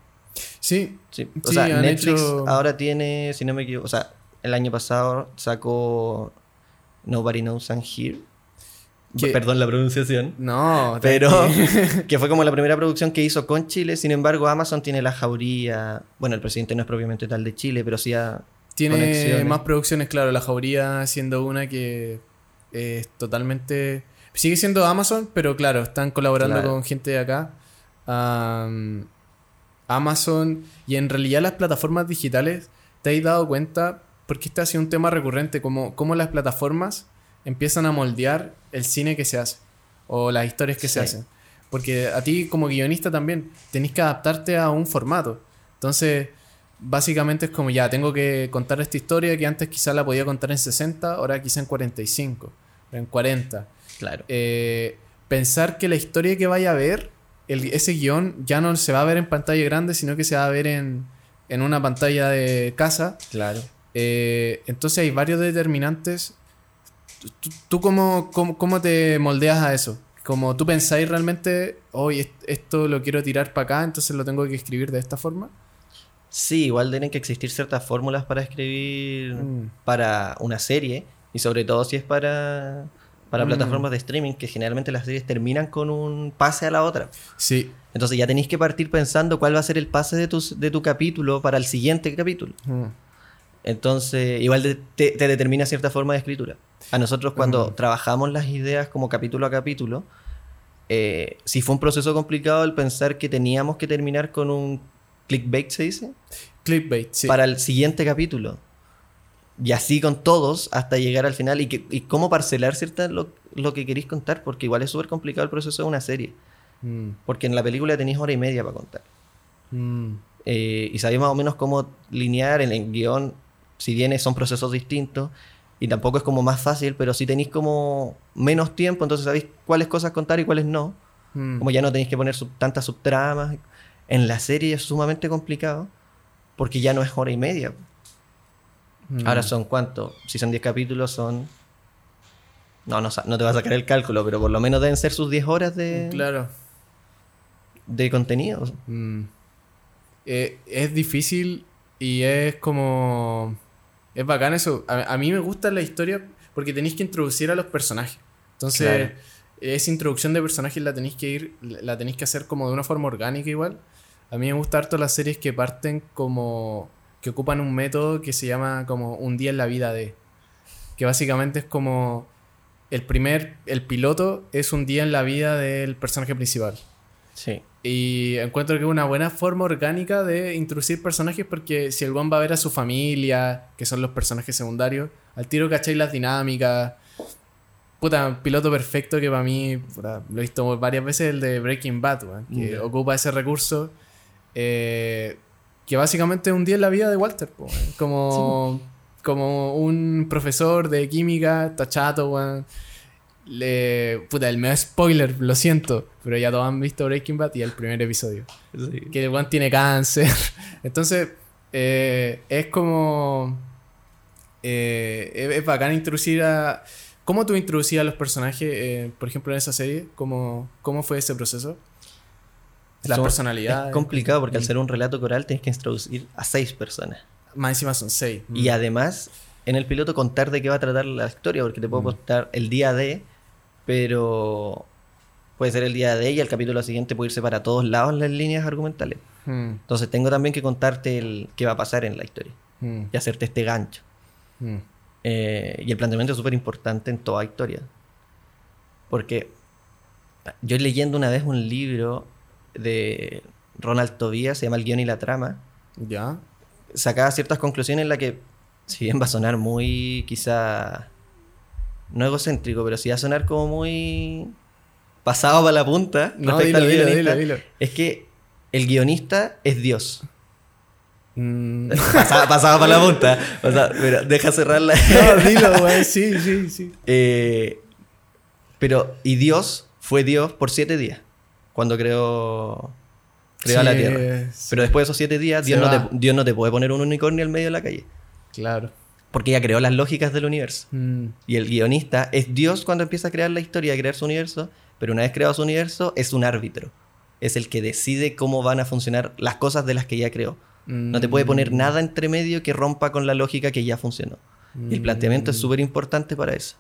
S1: Sí,
S2: Sí, o
S1: Sí,
S2: sea, Netflix
S1: hecho-
S2: ahora tiene, si no me equivoco, o sea, el año pasado sacó Nobody Knows I'm Here. Perdón la pronunciación.
S1: no,
S2: Pero que fue como la primera producción que hizo con Chile. Sin embargo, Amazon tiene la jauría. Bueno, el presidente no es propiamente tal de Chile, pero sí ha.
S1: Tiene más producciones, claro. La Jauría siendo una que es totalmente. Sigue siendo Amazon, pero claro, están colaborando
S2: Claro.
S1: con gente de acá. Am, Amazon y en realidad las plataformas digitales, ¿te has dado cuenta? Porque este ha sido un tema recurrente, como, como las plataformas empiezan a moldear el cine que se hace o las historias que se hacen. Porque a ti como guionista también tenés que adaptarte a un formato. Entonces, básicamente es como ya, tengo que contar esta historia que antes quizá la podía contar en 60, ahora quizá en 45, en 40.
S2: Claro.
S1: Eh, pensar que la historia que vaya a ver el- ese guion ya no se va a ver en pantalla grande, sino que se va a ver en, en una pantalla de casa.
S2: Claro.
S1: Eh, entonces hay varios determinantes. ¿Tú, tú cómo, cómo, cómo te moldeas a eso? Como tú pensáis realmente, hoy esto lo quiero tirar para acá, entonces lo tengo que escribir de esta forma.
S2: Sí, igual tienen que existir ciertas fórmulas para escribir
S1: Mm.
S2: para una serie y sobre todo si es para, para
S1: Mm.
S2: plataformas de streaming que generalmente las series terminan con un pase a la otra.
S1: Sí.
S2: Entonces ya tenéis que partir pensando cuál va a ser el pase de tu, de tu capítulo para el siguiente capítulo.
S1: Mm.
S2: Entonces igual te, te determina cierta forma de escritura. A nosotros cuando trabajamos las ideas como capítulo a capítulo, eh, sí fue un proceso complicado el pensar que teníamos que terminar con un clickbait, se dice,
S1: Clickbait, sí.
S2: para el siguiente capítulo. Y así con todos hasta llegar al final. Y, que, y cómo parcelar cierta lo, lo que queréis contar, porque igual es súper complicado el proceso de una serie.
S1: Mm.
S2: Porque en la película tenéis hora y media para contar.
S1: Mm.
S2: Eh, y sabéis más o menos cómo linear en el guion, si bien son procesos distintos. Y tampoco es como más fácil, pero si tenéis como menos tiempo, entonces sabéis cuáles cosas contar y cuáles no.
S1: Mm.
S2: Como ya no tenéis que poner sub- tantas subtramas. En la serie es sumamente complicado, porque ya no es hora y media.
S1: Mm.
S2: Ahora son cuántos? Si son 10 capítulos, son. No, no, no te va a sacar el cálculo, pero por lo menos deben ser sus 10 horas de,
S1: Claro.
S2: de contenido.
S1: Mm. Eh, es difícil y es como... Es bacán eso. A, a mí me gusta la historia porque tenéis que introducir a los personajes. Entonces,
S2: Claro.
S1: esa introducción de personajes la tenéis que ir, la tenéis que hacer como de una forma orgánica igual. A mí me gusta harto las series que parten como... que ocupan un método que se llama como un día en la vida de... Que básicamente es como... El primer, el piloto es un día en la vida del personaje principal.
S2: Sí.
S1: Y encuentro que es una buena forma orgánica de introducir personajes porque si el one va a ver a su familia, que son los personajes secundarios, al tiro cacháis las dinámicas. Puta, piloto perfecto que para mí, puta, lo he visto varias veces, el de Breaking Bad, que ocupa ese recurso. Eh, que básicamente es un día en la vida de Walter, po, como, como un profesor de química, está chato, weón. Le, puta, el medio spoiler, lo siento, pero ya todos han visto Breaking Bad y el primer episodio. Que weón tiene cáncer. Entonces, eh, es como. eh, es, es bacán introducir a. ¿Cómo tú introducías a los personajes, eh, por ejemplo, en esa serie? ¿Cómo, cómo fue ese proceso? Las
S2: Son-
S1: personalidades.
S2: Es complicado porque al ser un relato coral tienes que introducir a seis personas.
S1: Más encima son seis.
S2: Y además, en el piloto contar de qué va a tratar la historia, porque te puedo
S1: Mm.
S2: contar el día de, pero puede ser el día de y el capítulo siguiente puede irse para todos lados en las líneas argumentales.
S1: Mm,
S2: Entonces tengo también que contarte el qué va a pasar en la historia
S1: mm,
S2: y hacerte este gancho.
S1: mm.
S2: Eh, y el planteamiento es súper importante en toda historia. Porque yo leyendo una vez un libro de Ronald Tobías, se llama El guion y la trama,
S1: Ya.
S2: sacaba ciertas conclusiones en las que, si bien va a sonar muy, quizá, no egocéntrico, pero sí va a sonar como muy pasado para la punta
S1: No, dilo,
S2: al
S1: dilo,
S2: guionista,
S1: dilo, dilo.
S2: es que el guionista es Dios.
S1: Mm.
S2: Pasado, pasado para la punta. Pero deja cerrarla.
S1: No, dilo, güey. Sí, sí, sí.
S2: Eh, pero, y Dios fue Dios por siete días, cuando creó, creó la tierra.
S1: sí.
S2: Pero después de esos siete días, Dios no, te, Dios no te puede poner un unicornio al medio de la calle.
S1: Claro.
S2: Porque ya creó las lógicas del universo.
S1: Mm,
S2: Y el guionista es Dios cuando empieza a crear la historia, a crear su universo, pero una vez creado su universo, es un árbitro. Es el que decide cómo van a funcionar las cosas de las que ya creó. No te puede poner
S1: mm,
S2: nada entre medio que rompa con la lógica que ya funcionó. Y el planteamiento es súper importante para eso.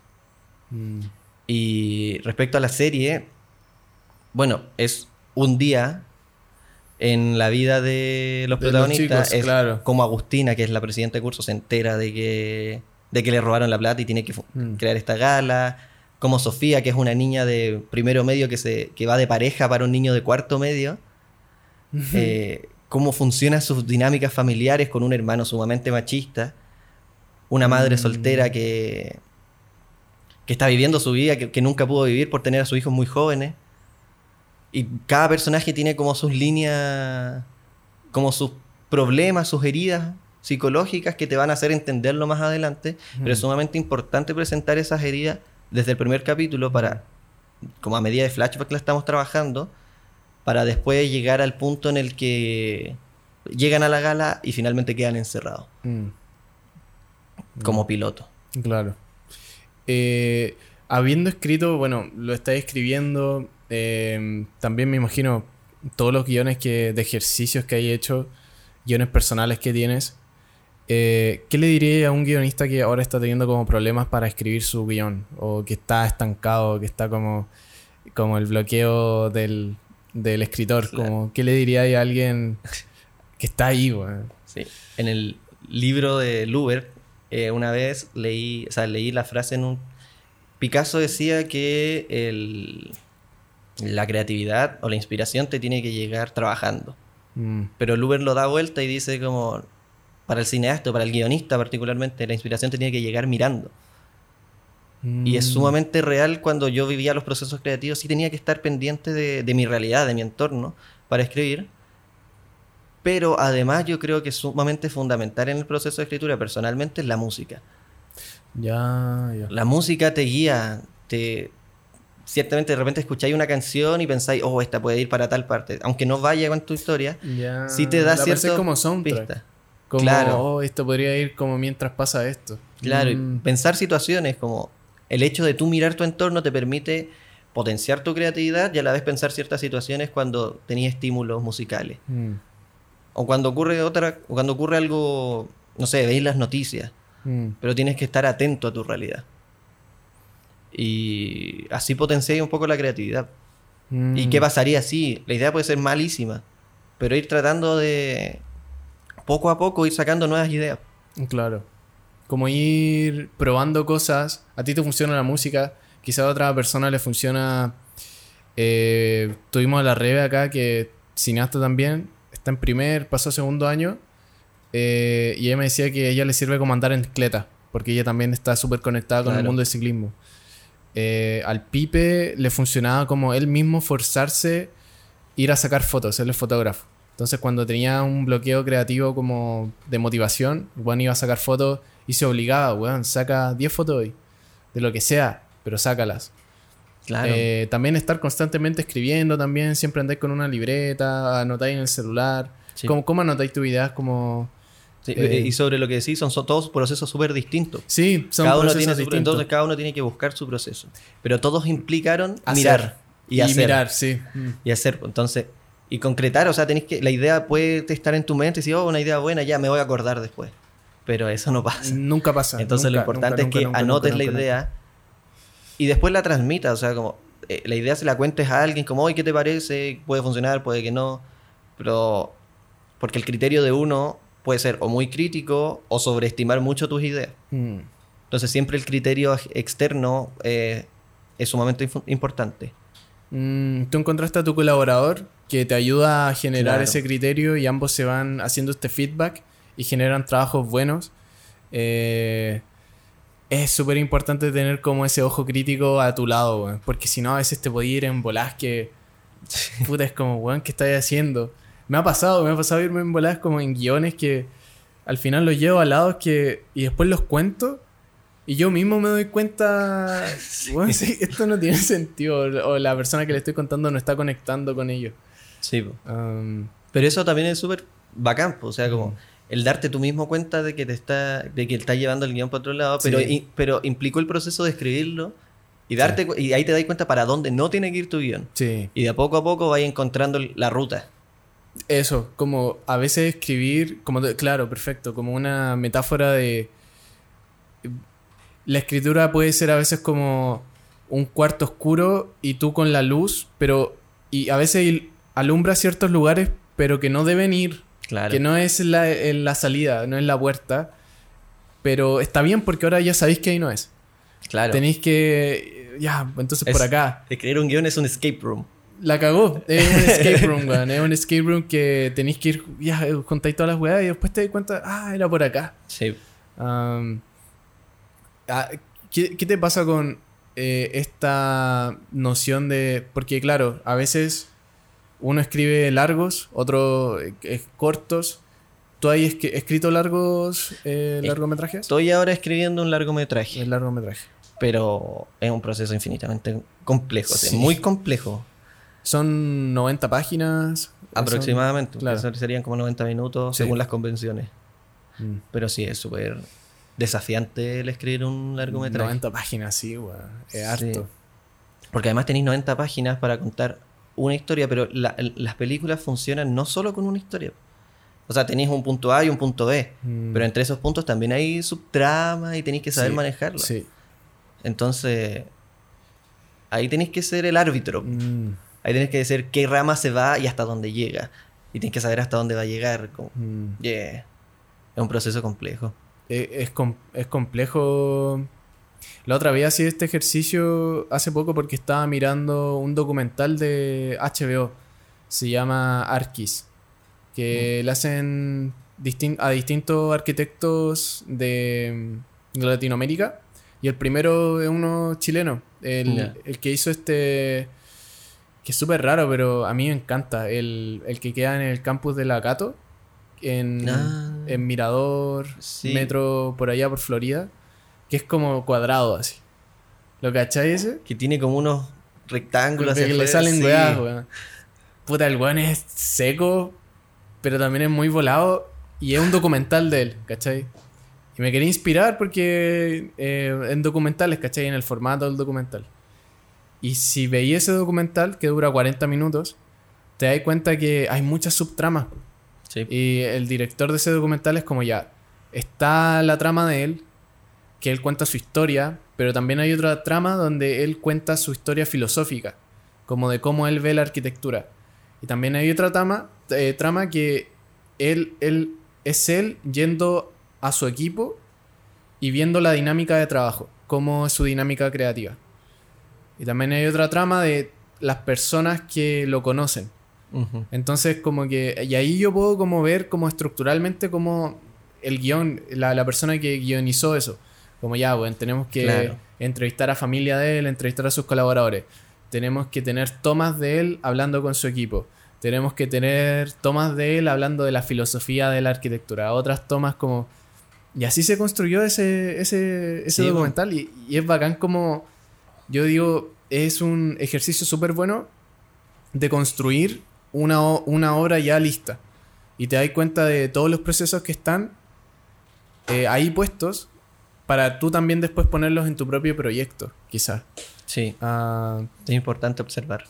S1: mm,
S2: Y respecto a la serie, bueno, es un día en la vida de los
S1: De los
S2: protagonistas.
S1: chicos,
S2: es
S1: claro.
S2: como Agustina, que es la presidenta de curso, se entera de que, de que le robaron la plata y tiene que
S1: Mm.
S2: crear esta gala. Como Sofía, que es una niña de primero medio que, se, que va de pareja para un niño de cuarto medio. Eh, cómo funcionan sus dinámicas familiares con un hermano sumamente machista. Una madre
S1: Mm.
S2: soltera que, que está viviendo su vida que, que nunca pudo vivir por tener a sus hijos muy jóvenes. Y cada personaje tiene como sus líneas, como sus problemas, sus heridas psicológicas que te van a hacer entenderlo más adelante. Pero es
S1: Mm.
S2: sumamente importante presentar esas heridas desde el primer capítulo para, como a medida de flashback que la estamos trabajando, para después llegar al punto en el que llegan a la gala y finalmente quedan encerrados
S1: Mm,
S2: como piloto.
S1: claro. Eh, habiendo escrito, bueno, lo estáis escribiendo, eh, también me imagino todos los guiones que, de ejercicios que hay hecho, guiones personales que tienes. Eh, ¿Qué le diría a un guionista que ahora está teniendo como problemas para escribir su guion? O que está estancado, que está como, como el bloqueo del, del escritor.
S2: Claro.
S1: Como, ¿Qué le diría a alguien que está ahí, weón?
S2: Sí. En el libro de Luber, eh, una vez leí, o sea, leí la frase en un... Picasso decía que el- la creatividad o la inspiración te tiene que llegar trabajando.
S1: Mm,
S2: Pero Luber lo da vuelta y dice como, para el cineasta, para el guionista particularmente, la inspiración te tiene que llegar mirando. Y es
S1: mm,
S2: sumamente real cuando yo vivía los procesos creativos, sí tenía que estar pendiente de, de mi realidad, de mi entorno, para escribir. Pero además yo creo que es sumamente fundamental en el proceso de escritura personalmente es la música.
S1: Ya, ya.
S2: La música te guía, te... Ciertamente de repente escucháis una canción y pensáis, oh, esta puede ir para tal parte. Aunque no vaya con tu historia, sí te da cierto
S1: como soundtrack.
S2: pista.
S1: Como,
S2: Claro.
S1: oh, esto podría ir como mientras pasa esto.
S2: Claro, y
S1: Mm,
S2: pensar situaciones como el hecho de tú mirar tu entorno te permite potenciar tu creatividad y a la vez pensar ciertas situaciones cuando tenías estímulos musicales.
S1: mm,
S2: O cuando ocurre otra, o cuando ocurre algo, no sé, veis las noticias,
S1: mm.
S2: pero tienes que estar atento a tu realidad. Y así potenciáis un poco la creatividad. ¿Y
S1: Mm.
S2: qué pasaría si? La idea puede ser malísima, pero ir tratando de poco a poco ir sacando nuevas ideas.
S1: Claro. Como ir probando cosas. A ti te funciona la música. Quizá a otra persona le funciona. eh, tuvimos a la Rebe acá, que cineasta también. Está en primer, pasó a segundo año. eh, y ella me decía que a ella le sirve como andar en bicicleta. Porque ella también está súper conectada con el mundo del ciclismo. Eh, al Pipe le funcionaba como él mismo forzarse ir a sacar fotos, él es fotógrafo. Entonces cuando tenía un bloqueo creativo como de motivación, bueno, iba a sacar fotos y se obligaba, weón, saca 10 fotos hoy, de lo que sea, pero sácalas.
S2: Claro.
S1: Eh, también estar constantemente escribiendo también, siempre andáis con una libreta, anotáis en el celular.
S2: Sí.
S1: ¿Cómo, ¿Cómo anotáis tu ideas? Como...
S2: Sí,
S1: eh,
S2: y sobre lo que decís, son, son todos procesos súper distintos.
S1: Sí, son
S2: cada uno
S1: procesos
S2: tiene su-
S1: distintos.
S2: entonces cada uno tiene que buscar su proceso. Pero todos implicaron
S1: Hacer.
S2: mirar y, hacer.
S1: mirar, sí.
S2: Y hacer. Entonces, y concretar, o sea, tenéis que. La idea puede estar en tu mente y decir, oh, una idea buena, ya me voy a acordar después. Pero eso no pasa.
S1: Nunca pasa.
S2: Entonces lo importante
S1: nunca,
S2: es que anotes la idea y después la transmitas. O sea, como eh, la idea se la cuentes a alguien, como, oye, ¿qué te parece? Puede funcionar, puede que no. Pero. Porque el criterio de uno puede ser o muy crítico o sobreestimar mucho tus ideas.
S1: Mm.
S2: Entonces siempre el criterio externo eh, es sumamente importante.
S1: Mm, tú encontraste a tu colaborador que te ayuda a generar
S2: Claro.
S1: ese criterio y ambos se van haciendo este feedback y generan trabajos buenos. Eh, es súper importante tener como ese ojo crítico a tu lado, porque si no a veces te puede ir en bolas que... Puta, es como, weón, ¿qué estás haciendo? Me ha pasado, me ha pasado irme en bolas como en guiones que al final los llevo al lado que, y después los cuento y yo mismo me doy cuenta, sí, esto no tiene sentido o la persona que le estoy contando no está conectando con ellos.
S2: Sí.
S1: Um,
S2: Pero eso también es súper bacán, o sea, como el darte tú mismo cuenta de que te está, de que estás llevando el guion para otro lado, pero,
S1: Sí.
S2: i- pero implicó el proceso de escribirlo y darte y ahí te das cuenta para dónde no tiene que ir tu guion.
S1: sí,
S2: Y de a poco a poco vas encontrando la ruta.
S1: Eso, como a veces escribir, como claro, perfecto, como una metáfora de... La escritura puede ser a veces como un cuarto oscuro y tú con la luz, pero... Y a veces alumbra ciertos lugares, pero que no deben ir
S2: Claro.
S1: Que no es la, en la salida, no es la puerta. Pero está bien porque ahora ya sabéis que ahí no es.
S2: claro.
S1: Tenéis que. Ya, entonces por acá.
S2: Escribir un guion es un escape room.
S1: La cagó. Es un escape room, weón. Es un escape room que tenéis que ir. Ya, contáis todas las weas y después te das cuenta. Ah, era por acá.
S2: Sí.
S1: Ah, ¿qué, qué te pasa con eh, esta noción de.? Porque, claro, a veces uno escribe largos, otro eh, eh, cortos. ¿Tú has escri- escrito largos eh, largometrajes?
S2: Estoy ahora escribiendo un largometraje.
S1: El largometraje.
S2: pero es un proceso infinitamente complejo, o sea,
S1: Sí.
S2: muy complejo.
S1: Son 90 páginas.
S2: Aproximadamente.
S1: claro.
S2: Serían como 90 minutos
S1: Sí.
S2: según las convenciones.
S1: Mm.
S2: Pero sí, es súper desafiante el escribir un largometraje.
S1: 90 páginas, sí, weón. Es
S2: Sí.
S1: harto.
S2: Porque además tenéis 90 páginas para contar una historia, pero la- las películas funcionan no solo con una historia. O sea, tenéis un punto A y un punto B.
S1: Mm.
S2: Pero entre esos puntos también hay subtramas y tenéis que saber
S1: Sí,
S2: manejarlo.
S1: Sí.
S2: Entonces, ahí tenéis que ser el árbitro.
S1: Mm,
S2: Ahí tenéis que decir qué rama se va y hasta dónde llega. Y tenéis que saber hasta dónde va a llegar. como-
S1: mm.
S2: Yeah. Es un proceso complejo.
S1: Eh, Es, com- es complejo. La otra vez hacía este ejercicio hace poco porque estaba mirando un documental de HBO. Se llama Arquis. Que le hacen distin- a distintos arquitectos de, de Latinoamérica. Y el primero es uno chileno. El, el que hizo este. Que es súper raro, pero a mí me encanta. El, el que queda en el campus de la Cato. En,
S2: Ah.
S1: en Mirador,
S2: Sí.
S1: metro por allá por Florida. Que es como cuadrado así. ¿Lo cachai ese?
S2: Que tiene como unos rectángulos
S1: Que le salen
S2: sí.
S1: weas, weón. Puta, el weón es seco, pero también es muy volado. Y es un documental de él, ¿cachai? Y me quería inspirar porque eh, en documentales, ¿cachai? En el formato del documental. Y si veía ese documental, que dura 40 minutos, te das cuenta que hay muchas subtramas.
S2: Sí.
S1: Y el director de ese documental es como ya, está la trama de él, que él cuenta su historia, pero también hay otra trama donde él cuenta su historia filosófica, como de cómo él ve la arquitectura. Y también hay otra trama, eh, trama que él, él es él yendo a su equipo y viendo la dinámica de trabajo, cómo es su dinámica creativa. Y también hay otra trama de las personas que lo conocen. Entonces, como que. Y ahí yo puedo como ver como estructuralmente como el guion, la, la persona que guionizó eso. Como ya, bueno, tenemos que
S2: Claro.
S1: entrevistar a familia de él, entrevistar a sus colaboradores. Tenemos que tener tomas de él hablando con su equipo. Tenemos que tener tomas de él hablando de la filosofía de la arquitectura. Otras tomas como. Y así se construyó ese, ese, ese
S2: Sí,
S1: documental. Y, y es bacán como. Yo digo, es un ejercicio súper bueno de construir una, una obra ya lista. Y te das cuenta de todos los procesos que están eh, ahí puestos para tú también después ponerlos en tu propio proyecto, quizás.
S2: Sí,
S1: Ah,
S2: es importante observar.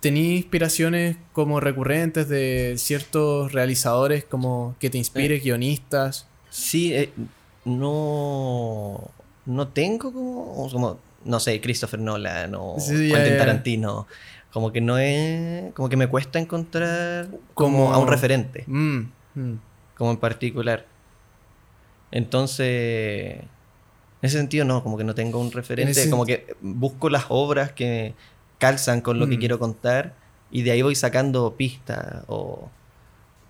S1: ¿Tení inspiraciones como recurrentes de ciertos realizadores como que te inspire,
S2: Eh.
S1: guionistas?
S2: Sí, eh, no, no tengo como, como, no sé, Christopher Nolan o
S1: Sí,
S2: Quentin. Tarantino. Como que no es, como que me cuesta encontrar como,
S1: Como-
S2: a un referente,
S1: Mm, mm.
S2: como en particular. Entonces, en ese sentido no, como que no tengo un referente,
S1: ese
S2: como que busco las obras que calzan con lo que
S1: Mm.
S2: quiero contar y de ahí voy sacando pistas o,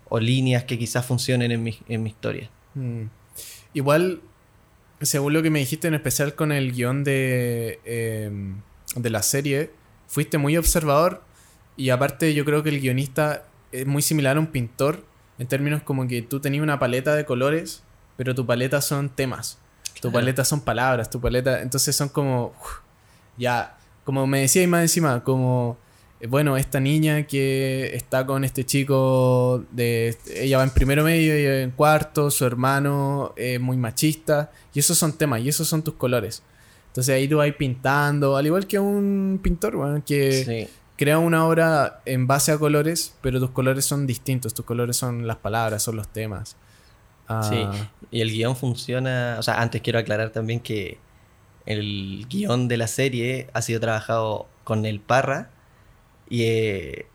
S2: o líneas que quizás funcionen en mi, en mi historia.
S1: Igual, según lo que me dijiste, en especial con el guion de, eh, de la serie, fuiste muy observador y aparte yo creo que el guionista es muy similar a un pintor en términos como que tú tenías una paleta de colores, pero tu paleta son temas, tu
S2: Claro.
S1: paleta son palabras, tu paleta, entonces son como, ya, como me decía y más encima, como bueno, esta niña que está con este chico de ella va en primero medio y en cuarto, su hermano es muy machista y esos son temas y esos son tus colores. Entonces ahí tú vas pintando, al igual que un pintor, bueno, que
S2: Sí.
S1: crea una obra en base a colores, pero tus colores son distintos, tus colores son las palabras, son los temas. Ah,
S2: Sí, y el guion funciona, o sea, antes quiero aclarar también que el guion de la serie ha sido trabajado con el Parra y eh,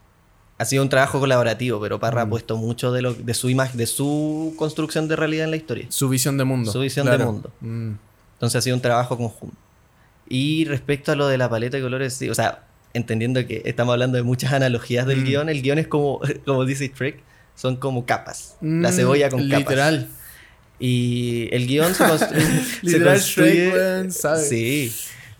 S2: ha sido un trabajo colaborativo, pero Parra ha
S1: Mm.
S2: puesto mucho de, lo, de su imagen, de su construcción de realidad en la historia.
S1: Su visión de mundo.
S2: Su visión de mundo.
S1: Mm.
S2: Entonces ha sido un trabajo conjunto. Y respecto a lo de la paleta de colores, sí, o sea, entendiendo que estamos hablando de muchas analogías del
S1: Mm.
S2: guion, el guion es como, como dice Shrek, son como capas. la
S1: Mm,
S2: cebolla con capas.
S1: Literal.
S2: Y el guion se, constru- se
S1: Literal,
S2: construye.
S1: Shrek.
S2: Sí.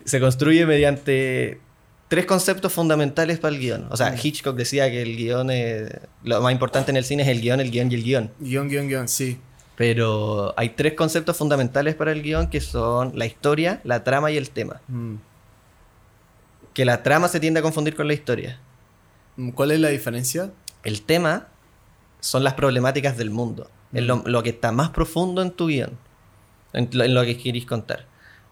S2: Se construye mediante tres conceptos fundamentales para el guion. O sea,
S1: Mm.
S2: Hitchcock decía que el guion es. Lo más importante en el cine es el guion, el guion y el guion.
S1: Guión, guion, guion, sí.
S2: Pero hay tres conceptos fundamentales para el guion que son la historia, la trama y el tema.
S1: Mm.
S2: Que la trama se tiende a confundir con la historia.
S1: ¿Cuál es la diferencia?
S2: El tema son las problemáticas del mundo. Es lo, lo que está más profundo en tu guion. En lo, en lo que queréis contar.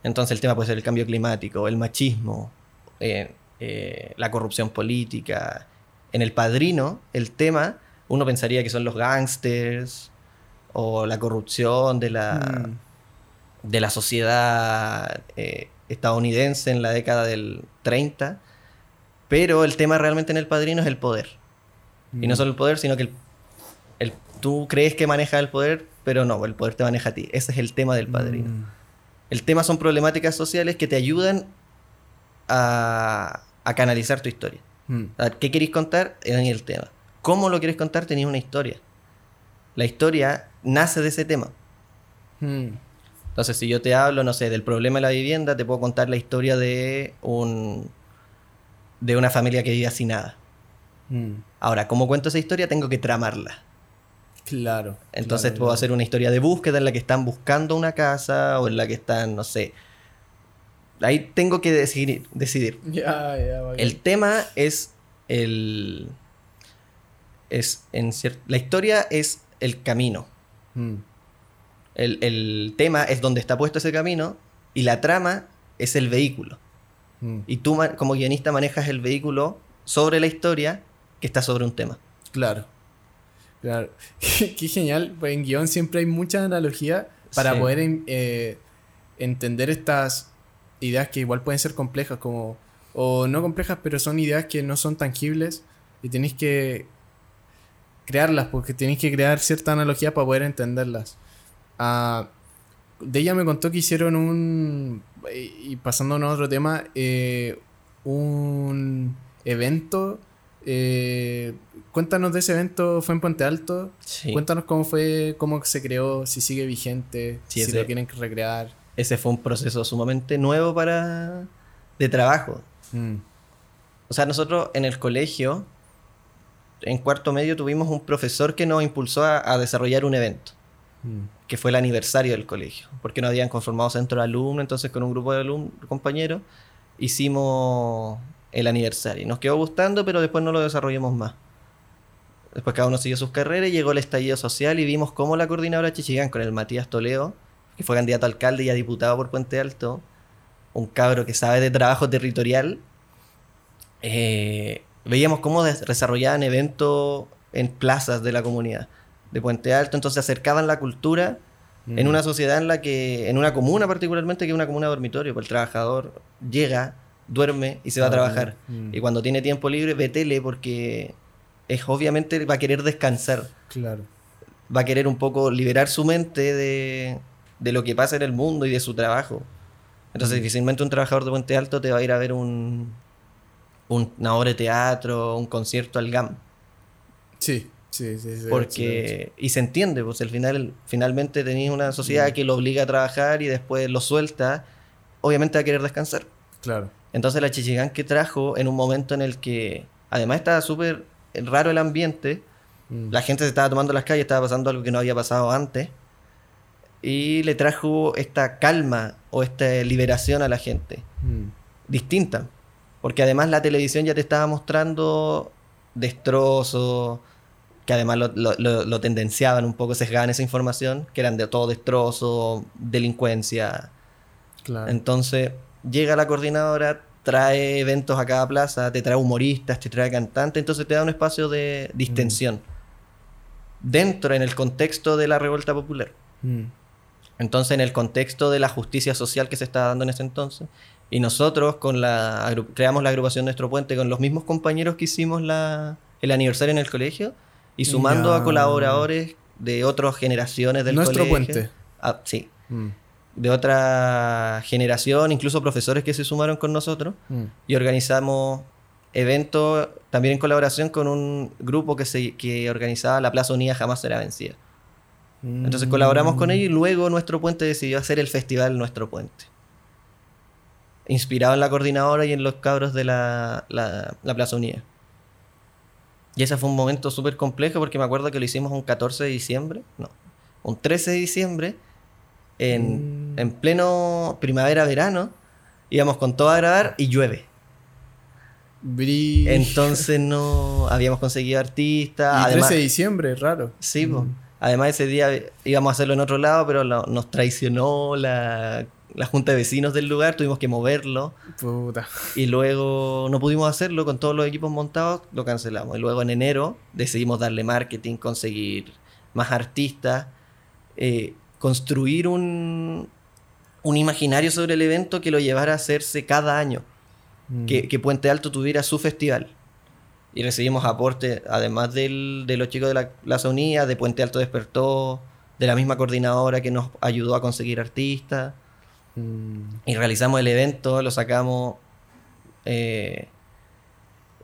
S2: Entonces el tema puede ser el cambio climático, el machismo, eh, eh, la corrupción política. En El Padrino, el tema, uno pensaría que son los gángsters o la corrupción de la,
S1: Mm.
S2: de la sociedad eh, estadounidense en la década del 30. Pero el tema realmente en El Padrino es el poder. Y no
S1: Mm.
S2: solo el poder, sino que el, el- tú crees que manejas el poder, pero no, el poder te maneja a ti. Ese es el tema del padrino.
S1: Mm.
S2: El tema son problemáticas sociales que te ayudan a, a canalizar tu historia.
S1: Mm.
S2: A ver, ¿Qué queréis contar? Es el tema. ¿Cómo lo queréis contar? Tenéis una historia. La historia nace de ese tema.
S1: Mm.
S2: Entonces, si yo te hablo, no sé, del problema de la vivienda, te puedo contar la historia de un de una familia que vive sin nada.
S1: Mm.
S2: Ahora, ¿cómo cuento esa historia? Tengo que tramarla.
S1: Claro.
S2: Entonces
S1: claro,
S2: puedo
S1: claro.
S2: hacer una historia de búsqueda en la que están buscando una casa o en la que están, no sé. Ahí tengo que decidir. decidir. El tema es el. Es en cier- La historia es el camino.
S1: Mm.
S2: El, el tema es donde está puesto ese camino y la trama es el vehículo.
S1: Mm.
S2: Y tú como guionista manejas el vehículo sobre la historia que está sobre un tema.
S1: Claro. Claro. Qué genial. Pues en guion siempre hay mucha analogía para
S2: Sí.
S1: poder eh, entender estas ideas que igual pueden ser complejas, como. O no complejas, pero son ideas que no son tangibles. Y tenéis que crearlas, porque tenéis que crear cierta analogía para poder entenderlas. Ah, de ella me contó que hicieron un. Y pasándonos a otro tema, eh, un evento. eh, cuéntanos de ese evento, fue en Puente Alto.
S2: Sí.
S1: Cuéntanos cómo fue, cómo se creó, si sigue vigente,
S2: Sí,
S1: si
S2: ese-
S1: lo quieren recrear.
S2: Ese fue un proceso sumamente nuevo para. de trabajo.
S1: Mm,
S2: O sea, nosotros en el colegio, en cuarto medio, tuvimos un profesor que nos impulsó a, a desarrollar un evento,
S1: mm,
S2: que fue el aniversario del colegio, porque no habían conformado centro de alumnos, entonces con un grupo de alumnos, compañeros, hicimos el aniversario. Nos quedó gustando, pero después no lo desarrollamos más. Después cada uno siguió sus carreras y llegó el estallido social y vimos cómo la coordinadora Chichigán con el Matías Toledo, que fue candidato a alcalde y a diputado por Puente Alto, un cabro que sabe de trabajo territorial, eh, veíamos cómo des- desarrollaban eventos en plazas de la comunidad de Puente Alto, entonces acercaban la cultura en
S1: mm.
S2: una sociedad en la que, en una comuna particularmente, que es una comuna dormitorio, pues el trabajador llega, duerme y se va a
S1: Ah,
S2: trabajar.
S1: mm.
S2: Y cuando tiene tiempo libre ve tele porque es obviamente va a querer descansar,
S1: Claro.
S2: va a querer un poco liberar su mente de, de lo que pasa en el mundo y de su trabajo. Entonces difícilmente un trabajador de Puente Alto te va a ir a ver un, un- una obra de teatro, un concierto al GAM.
S1: Sí, sí, sí. sí, sí,
S2: Porque, y se entiende, pues al final, finalmente tenéis una sociedad
S1: Mm.
S2: que lo obliga a trabajar y después lo suelta, obviamente va a querer descansar.
S1: Claro.
S2: Entonces la Chichigán que trajo en un momento en el que además estaba súper raro el ambiente,
S1: Mm.
S2: la gente se estaba tomando las calles, estaba pasando algo que no había pasado antes, y le trajo esta calma o esta liberación a la gente,
S1: Mm.
S2: distinta, porque además la televisión ya te estaba mostrando destrozos, que además lo, lo- lo- lo tendenciaban un poco, sesgaban esa información, que eran de todo destrozo, delincuencia,
S1: Claro.
S2: entonces llega la coordinadora, trae eventos a cada plaza, te trae humoristas, te trae cantantes, entonces te da un espacio de distensión. Dentro, en el contexto de la revuelta popular.
S1: Mm.
S2: Entonces, en el contexto de la justicia social que se estaba dando en ese entonces. Y nosotros con la creamos la agrupación Nuestro Puente con los mismos compañeros que hicimos la, el aniversario en el colegio y sumando a colaboradores de otras generaciones del
S1: Nuestro
S2: colegio.
S1: Puente.
S2: Ah, sí,
S1: Mm.
S2: de otra generación, incluso profesores que se sumaron con nosotros
S1: Mm.
S2: y organizamos eventos también en colaboración con un grupo que, se, que organizaba la Plaza Unida Jamás Será Vencida. Entonces colaboramos con ellos y luego Nuestro Puente decidió hacer el festival Nuestro Puente. Inspirado en la coordinadora y en los cabros de la, la- la Plaza Unida. Y ese fue un momento súper complejo porque me acuerdo que lo hicimos un 14 de diciembre, no, un 13 de diciembre, en,
S1: Mm.
S2: en pleno primavera-verano, íbamos con todo a grabar y llueve.
S1: Bri-
S2: Entonces no habíamos conseguido artistas.
S1: y 13
S2: Además,
S1: de diciembre, raro.
S2: sí.
S1: Mm.
S2: Además ese día íbamos a hacerlo en otro lado, pero lo- nos traicionó la, la junta de vecinos del lugar, tuvimos que moverlo.
S1: Puta.
S2: Y luego no pudimos hacerlo con todos los equipos montados, lo cancelamos. Y luego en enero decidimos darle marketing, conseguir más artistas, eh, construir un, un imaginario sobre el evento que lo llevara a hacerse cada año.
S1: Mm.
S2: Que, que Puente Alto tuviera su festival. Y recibimos aporte, además del- de los chicos de la Plaza Unida, de Puente Alto Despertó, de la misma coordinadora que nos ayudó a conseguir artistas.
S1: Mm.
S2: Y realizamos el evento, lo sacamos. eh,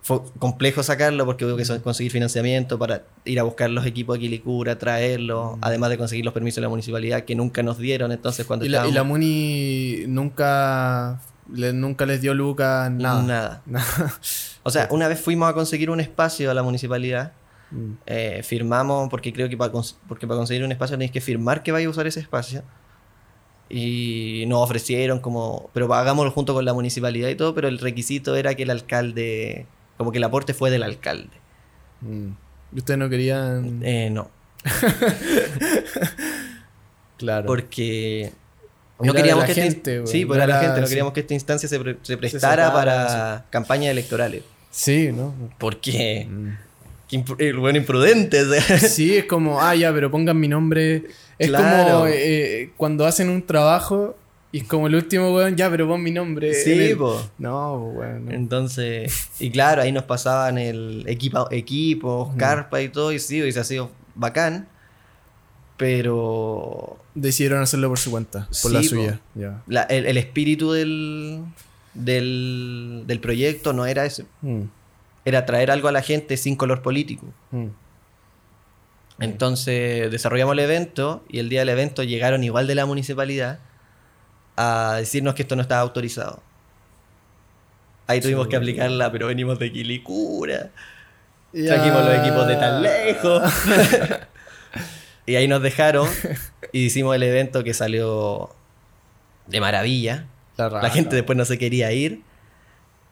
S2: fue complejo sacarlo porque hubo que so- conseguir financiamiento para ir a buscar los equipos de Quilicura, traerlos, además de conseguir los permisos de la municipalidad que nunca nos dieron. Entonces, cuando
S1: Y la, y la Muni nunca, le- nunca les dio lucas, nada.
S2: Nada.
S1: Nada.
S2: O sea, una vez fuimos a conseguir un espacio a la municipalidad,
S1: Mm.
S2: eh, firmamos, porque creo que para, porque para conseguir un espacio tenéis que firmar que vais a usar ese espacio. Y nos ofrecieron como, pero hagámoslo junto con la municipalidad y todo, pero el requisito era que el alcalde, como que el aporte fue del alcalde.
S1: Mm. ¿Y ustedes no querían...?
S2: Eh, no,
S1: claro.
S2: porque no queríamos que esta in-
S1: gente,
S2: sí, pues la gente, no queríamos que esta instancia se, pre- se prestara para campañas electorales.
S1: Sí, ¿no?
S2: Porque
S1: Mm.
S2: el bueno imprudente.
S1: Sí, es como, ah, ya, pero pongan mi nombre. Es
S2: Claro.
S1: como eh, cuando hacen un trabajo y es como el último weón, ya, pero pon mi nombre.
S2: Sí,
S1: el-
S2: po.
S1: No, weón. no.
S2: Entonces, y claro, ahí nos pasaban el equipo, equipos,
S1: Mm.
S2: carpa y todo, y sí, hubiese sido bacán. Pero
S1: Decidieron hacerlo por su cuenta, por
S2: Sí,
S1: la
S2: po.
S1: suya.
S2: La- el, el espíritu del, del, del proyecto no era ese.
S1: Mm,
S2: Era traer algo a la gente sin color político.
S1: mm.
S2: Entonces desarrollamos el evento y el día del evento llegaron igual de la municipalidad a decirnos que esto no estaba autorizado. Ahí tuvimos que aplicarla, pero venimos de Quilicura. Trajimos los equipos de tan lejos. y ahí nos dejaron y hicimos el evento que salió de maravilla.
S1: La,
S2: La gente después no se quería ir.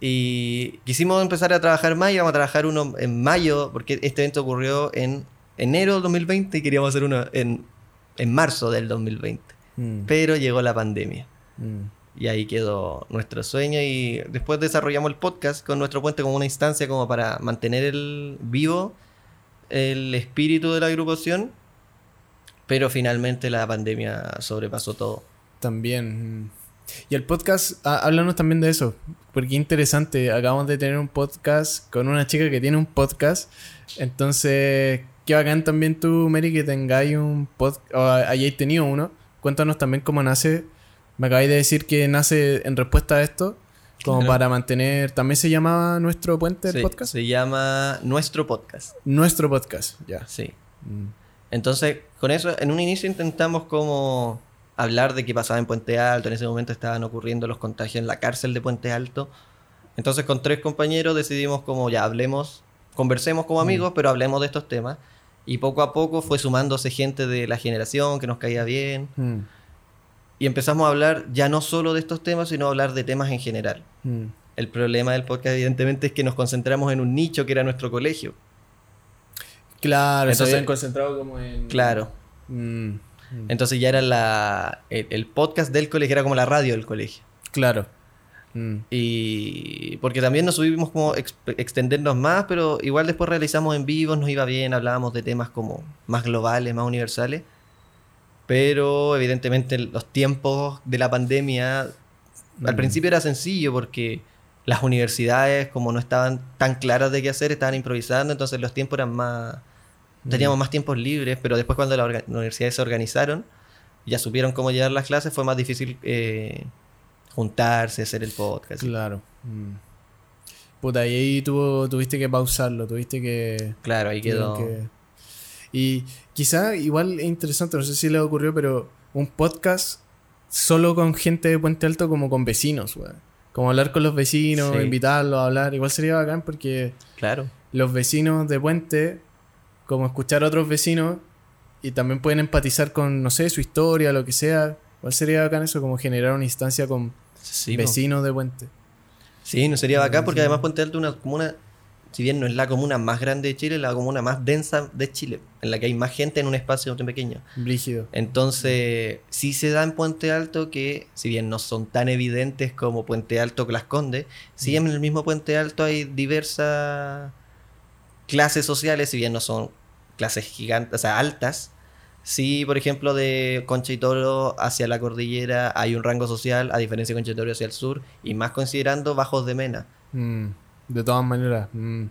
S2: Y quisimos empezar a trabajar más y vamos a trabajar uno en mayo, porque este evento ocurrió en enero del 2020 y queríamos hacer uno en, en marzo del 2020.
S1: Mm,
S2: Pero llegó la pandemia.
S1: mm.
S2: Y ahí quedó nuestro sueño y después desarrollamos el podcast con nuestro puente como una instancia como para mantener el vivo el espíritu de la agrupación. Pero finalmente la pandemia sobrepasó todo.
S1: También. Y el podcast, ah, háblanos también de eso, porque interesante. Acabamos de tener un podcast con una chica que tiene un podcast. Entonces, qué bacán también tú, Mary, que tengáis un podcast, o hayáis tenido uno. Cuéntanos también cómo nace. Me acabáis de decir que nace en respuesta a esto, como
S2: Claro.
S1: para mantener. También se llamaba nuestro puente el
S2: Sí,
S1: podcast.
S2: Se llama Nuestro Podcast.
S1: Nuestro podcast, ya.
S2: Sí.
S1: Mm.
S2: Entonces, con eso, en un inicio intentamos como hablar de qué pasaba en Puente Alto. En ese momento estaban ocurriendo los contagios en la cárcel de Puente Alto. Entonces, con tres compañeros decidimos como ya hablemos, conversemos como amigos, pero hablemos de estos temas. Y poco a poco fue sumándose gente de la generación que nos caía bien.
S1: Mm.
S2: Y empezamos a hablar ya no solo de estos temas, sino a hablar de temas en general.
S1: Mm.
S2: El problema del podcast, evidentemente, es que nos concentramos en un nicho que era nuestro colegio.
S1: Claro, se
S2: Entonces-
S1: habían concentrado como en.
S2: Claro.
S1: Mm. Mm.
S2: Entonces ya era la, el, el podcast del colegio, era como la radio del colegio.
S1: Claro. Mm.
S2: Y porque también nos subimos como ex- extendernos más, pero igual después realizamos en vivos, nos iba bien, hablábamos de temas como más globales, más universales. Pero evidentemente los tiempos de la pandemia al principio era sencillo porque las universidades como no estaban tan claras de qué hacer, estaban improvisando, entonces los tiempos eran más... Teníamos más tiempos libres, pero después cuando las universidades se organizaron, ya supieron cómo llevar las clases, fue más difícil eh, juntarse, hacer el podcast.
S1: Claro. Mm. Puta, y ahí tuvo, tuviste que pausarlo, tuviste que...
S2: Claro, ahí quedó.
S1: que- Y quizá igual es interesante, no sé si le ocurrió, pero un podcast solo con gente de Puente Alto como con vecinos, weón. Como hablar con los vecinos,
S2: Sí.
S1: invitarlos a hablar. Igual sería bacán porque
S2: Claro.
S1: los vecinos de Puente, como escuchar a otros vecinos y también pueden empatizar con, no sé, su historia, lo que sea. Igual sería bacán eso, como generar una instancia con
S2: Sí, po.
S1: vecinos de Puente.
S2: Sí, no sería bacán porque además Puente Alto es una comuna, si bien no es la comuna más grande de Chile, es la comuna más densa de Chile, en la que hay más gente en un espacio tan pequeño.
S1: Brígido.
S2: Entonces, sí se da en Puente Alto que, si bien no son tan evidentes como Puente Alto que Las Condes, sí en el mismo Puente Alto hay diversas clases sociales, si bien no son clases gigantes, o sea, altas. Sí, por ejemplo, de Concha y Toro hacia la cordillera hay un rango social, a diferencia de Concha y Toro hacia el sur, y más considerando Bajos de Mena.
S1: Mm, de todas maneras. mm.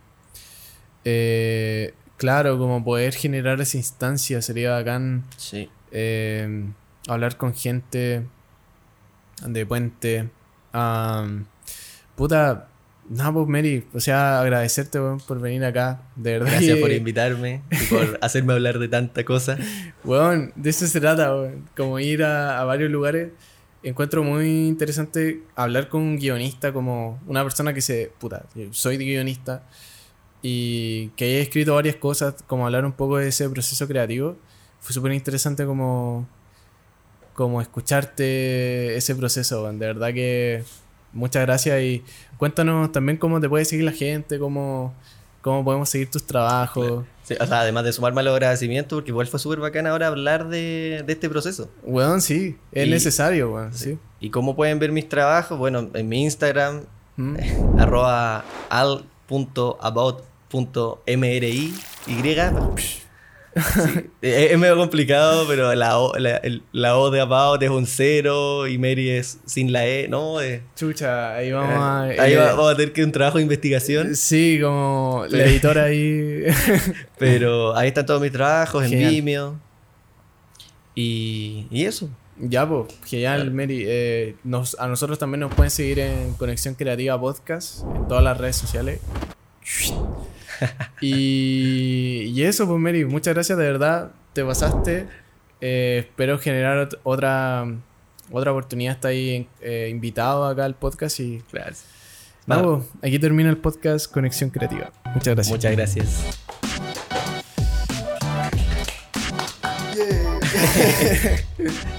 S1: Eh, claro, como poder generar esa instancia sería bacán.
S2: Sí.
S1: eh, hablar con gente de puente. Am, puta, nada, pues Mary, o sea, agradecerte weón, por venir acá. De verdad.
S2: Gracias
S1: que-
S2: por invitarme y por hacerme hablar de tanta cosa.
S1: Weón, de eso se trata, weón. Como ir a, a varios lugares. Encuentro muy interesante hablar con un guionista, como una persona que se. Puta, soy guionista. Y que haya escrito varias cosas, como hablar un poco de ese proceso creativo. Fue súper interesante como. Como escucharte ese proceso, weón. De verdad que. Muchas gracias y cuéntanos también cómo te puede seguir la gente, cómo, cómo podemos seguir tus trabajos.
S2: Sí, o sea, además de sumarme a los agradecimientos, porque igual fue súper bacán ahora hablar de, de este proceso.
S1: Weón, sí, es
S2: Y-
S1: necesario, weón, sí.
S2: ¿Y cómo pueden ver mis trabajos? Bueno, en mi Instagram,
S1: Mm.
S2: arroba al.about.mri. Sí, es, es medio complicado, pero la O, la, el- la o de about es un cero y Mary es sin la E, ¿no? Es-
S1: Chucha, ahí vamos a.
S2: ahí
S1: eh,
S2: vamos a tener que un trabajo de investigación.
S1: Sí, como la editora ahí.
S2: Pero ahí están todos mis trabajos en
S1: Genial.
S2: Vimeo. Y, y eso.
S1: ya, pues, genial, Mary. Eh, nos, a nosotros también nos pueden seguir en Conexión Creativa Podcast, en todas las redes sociales. Y, y eso, pues, Mary, muchas gracias, de verdad, te pasaste. Eh, espero generar ot- otra, otra oportunidad. Está ahí eh, invitado acá al podcast y.
S2: Gracias.
S1: Vamos, aquí termina el podcast Conexión Creativa. Muchas gracias.
S2: Muchas gracias.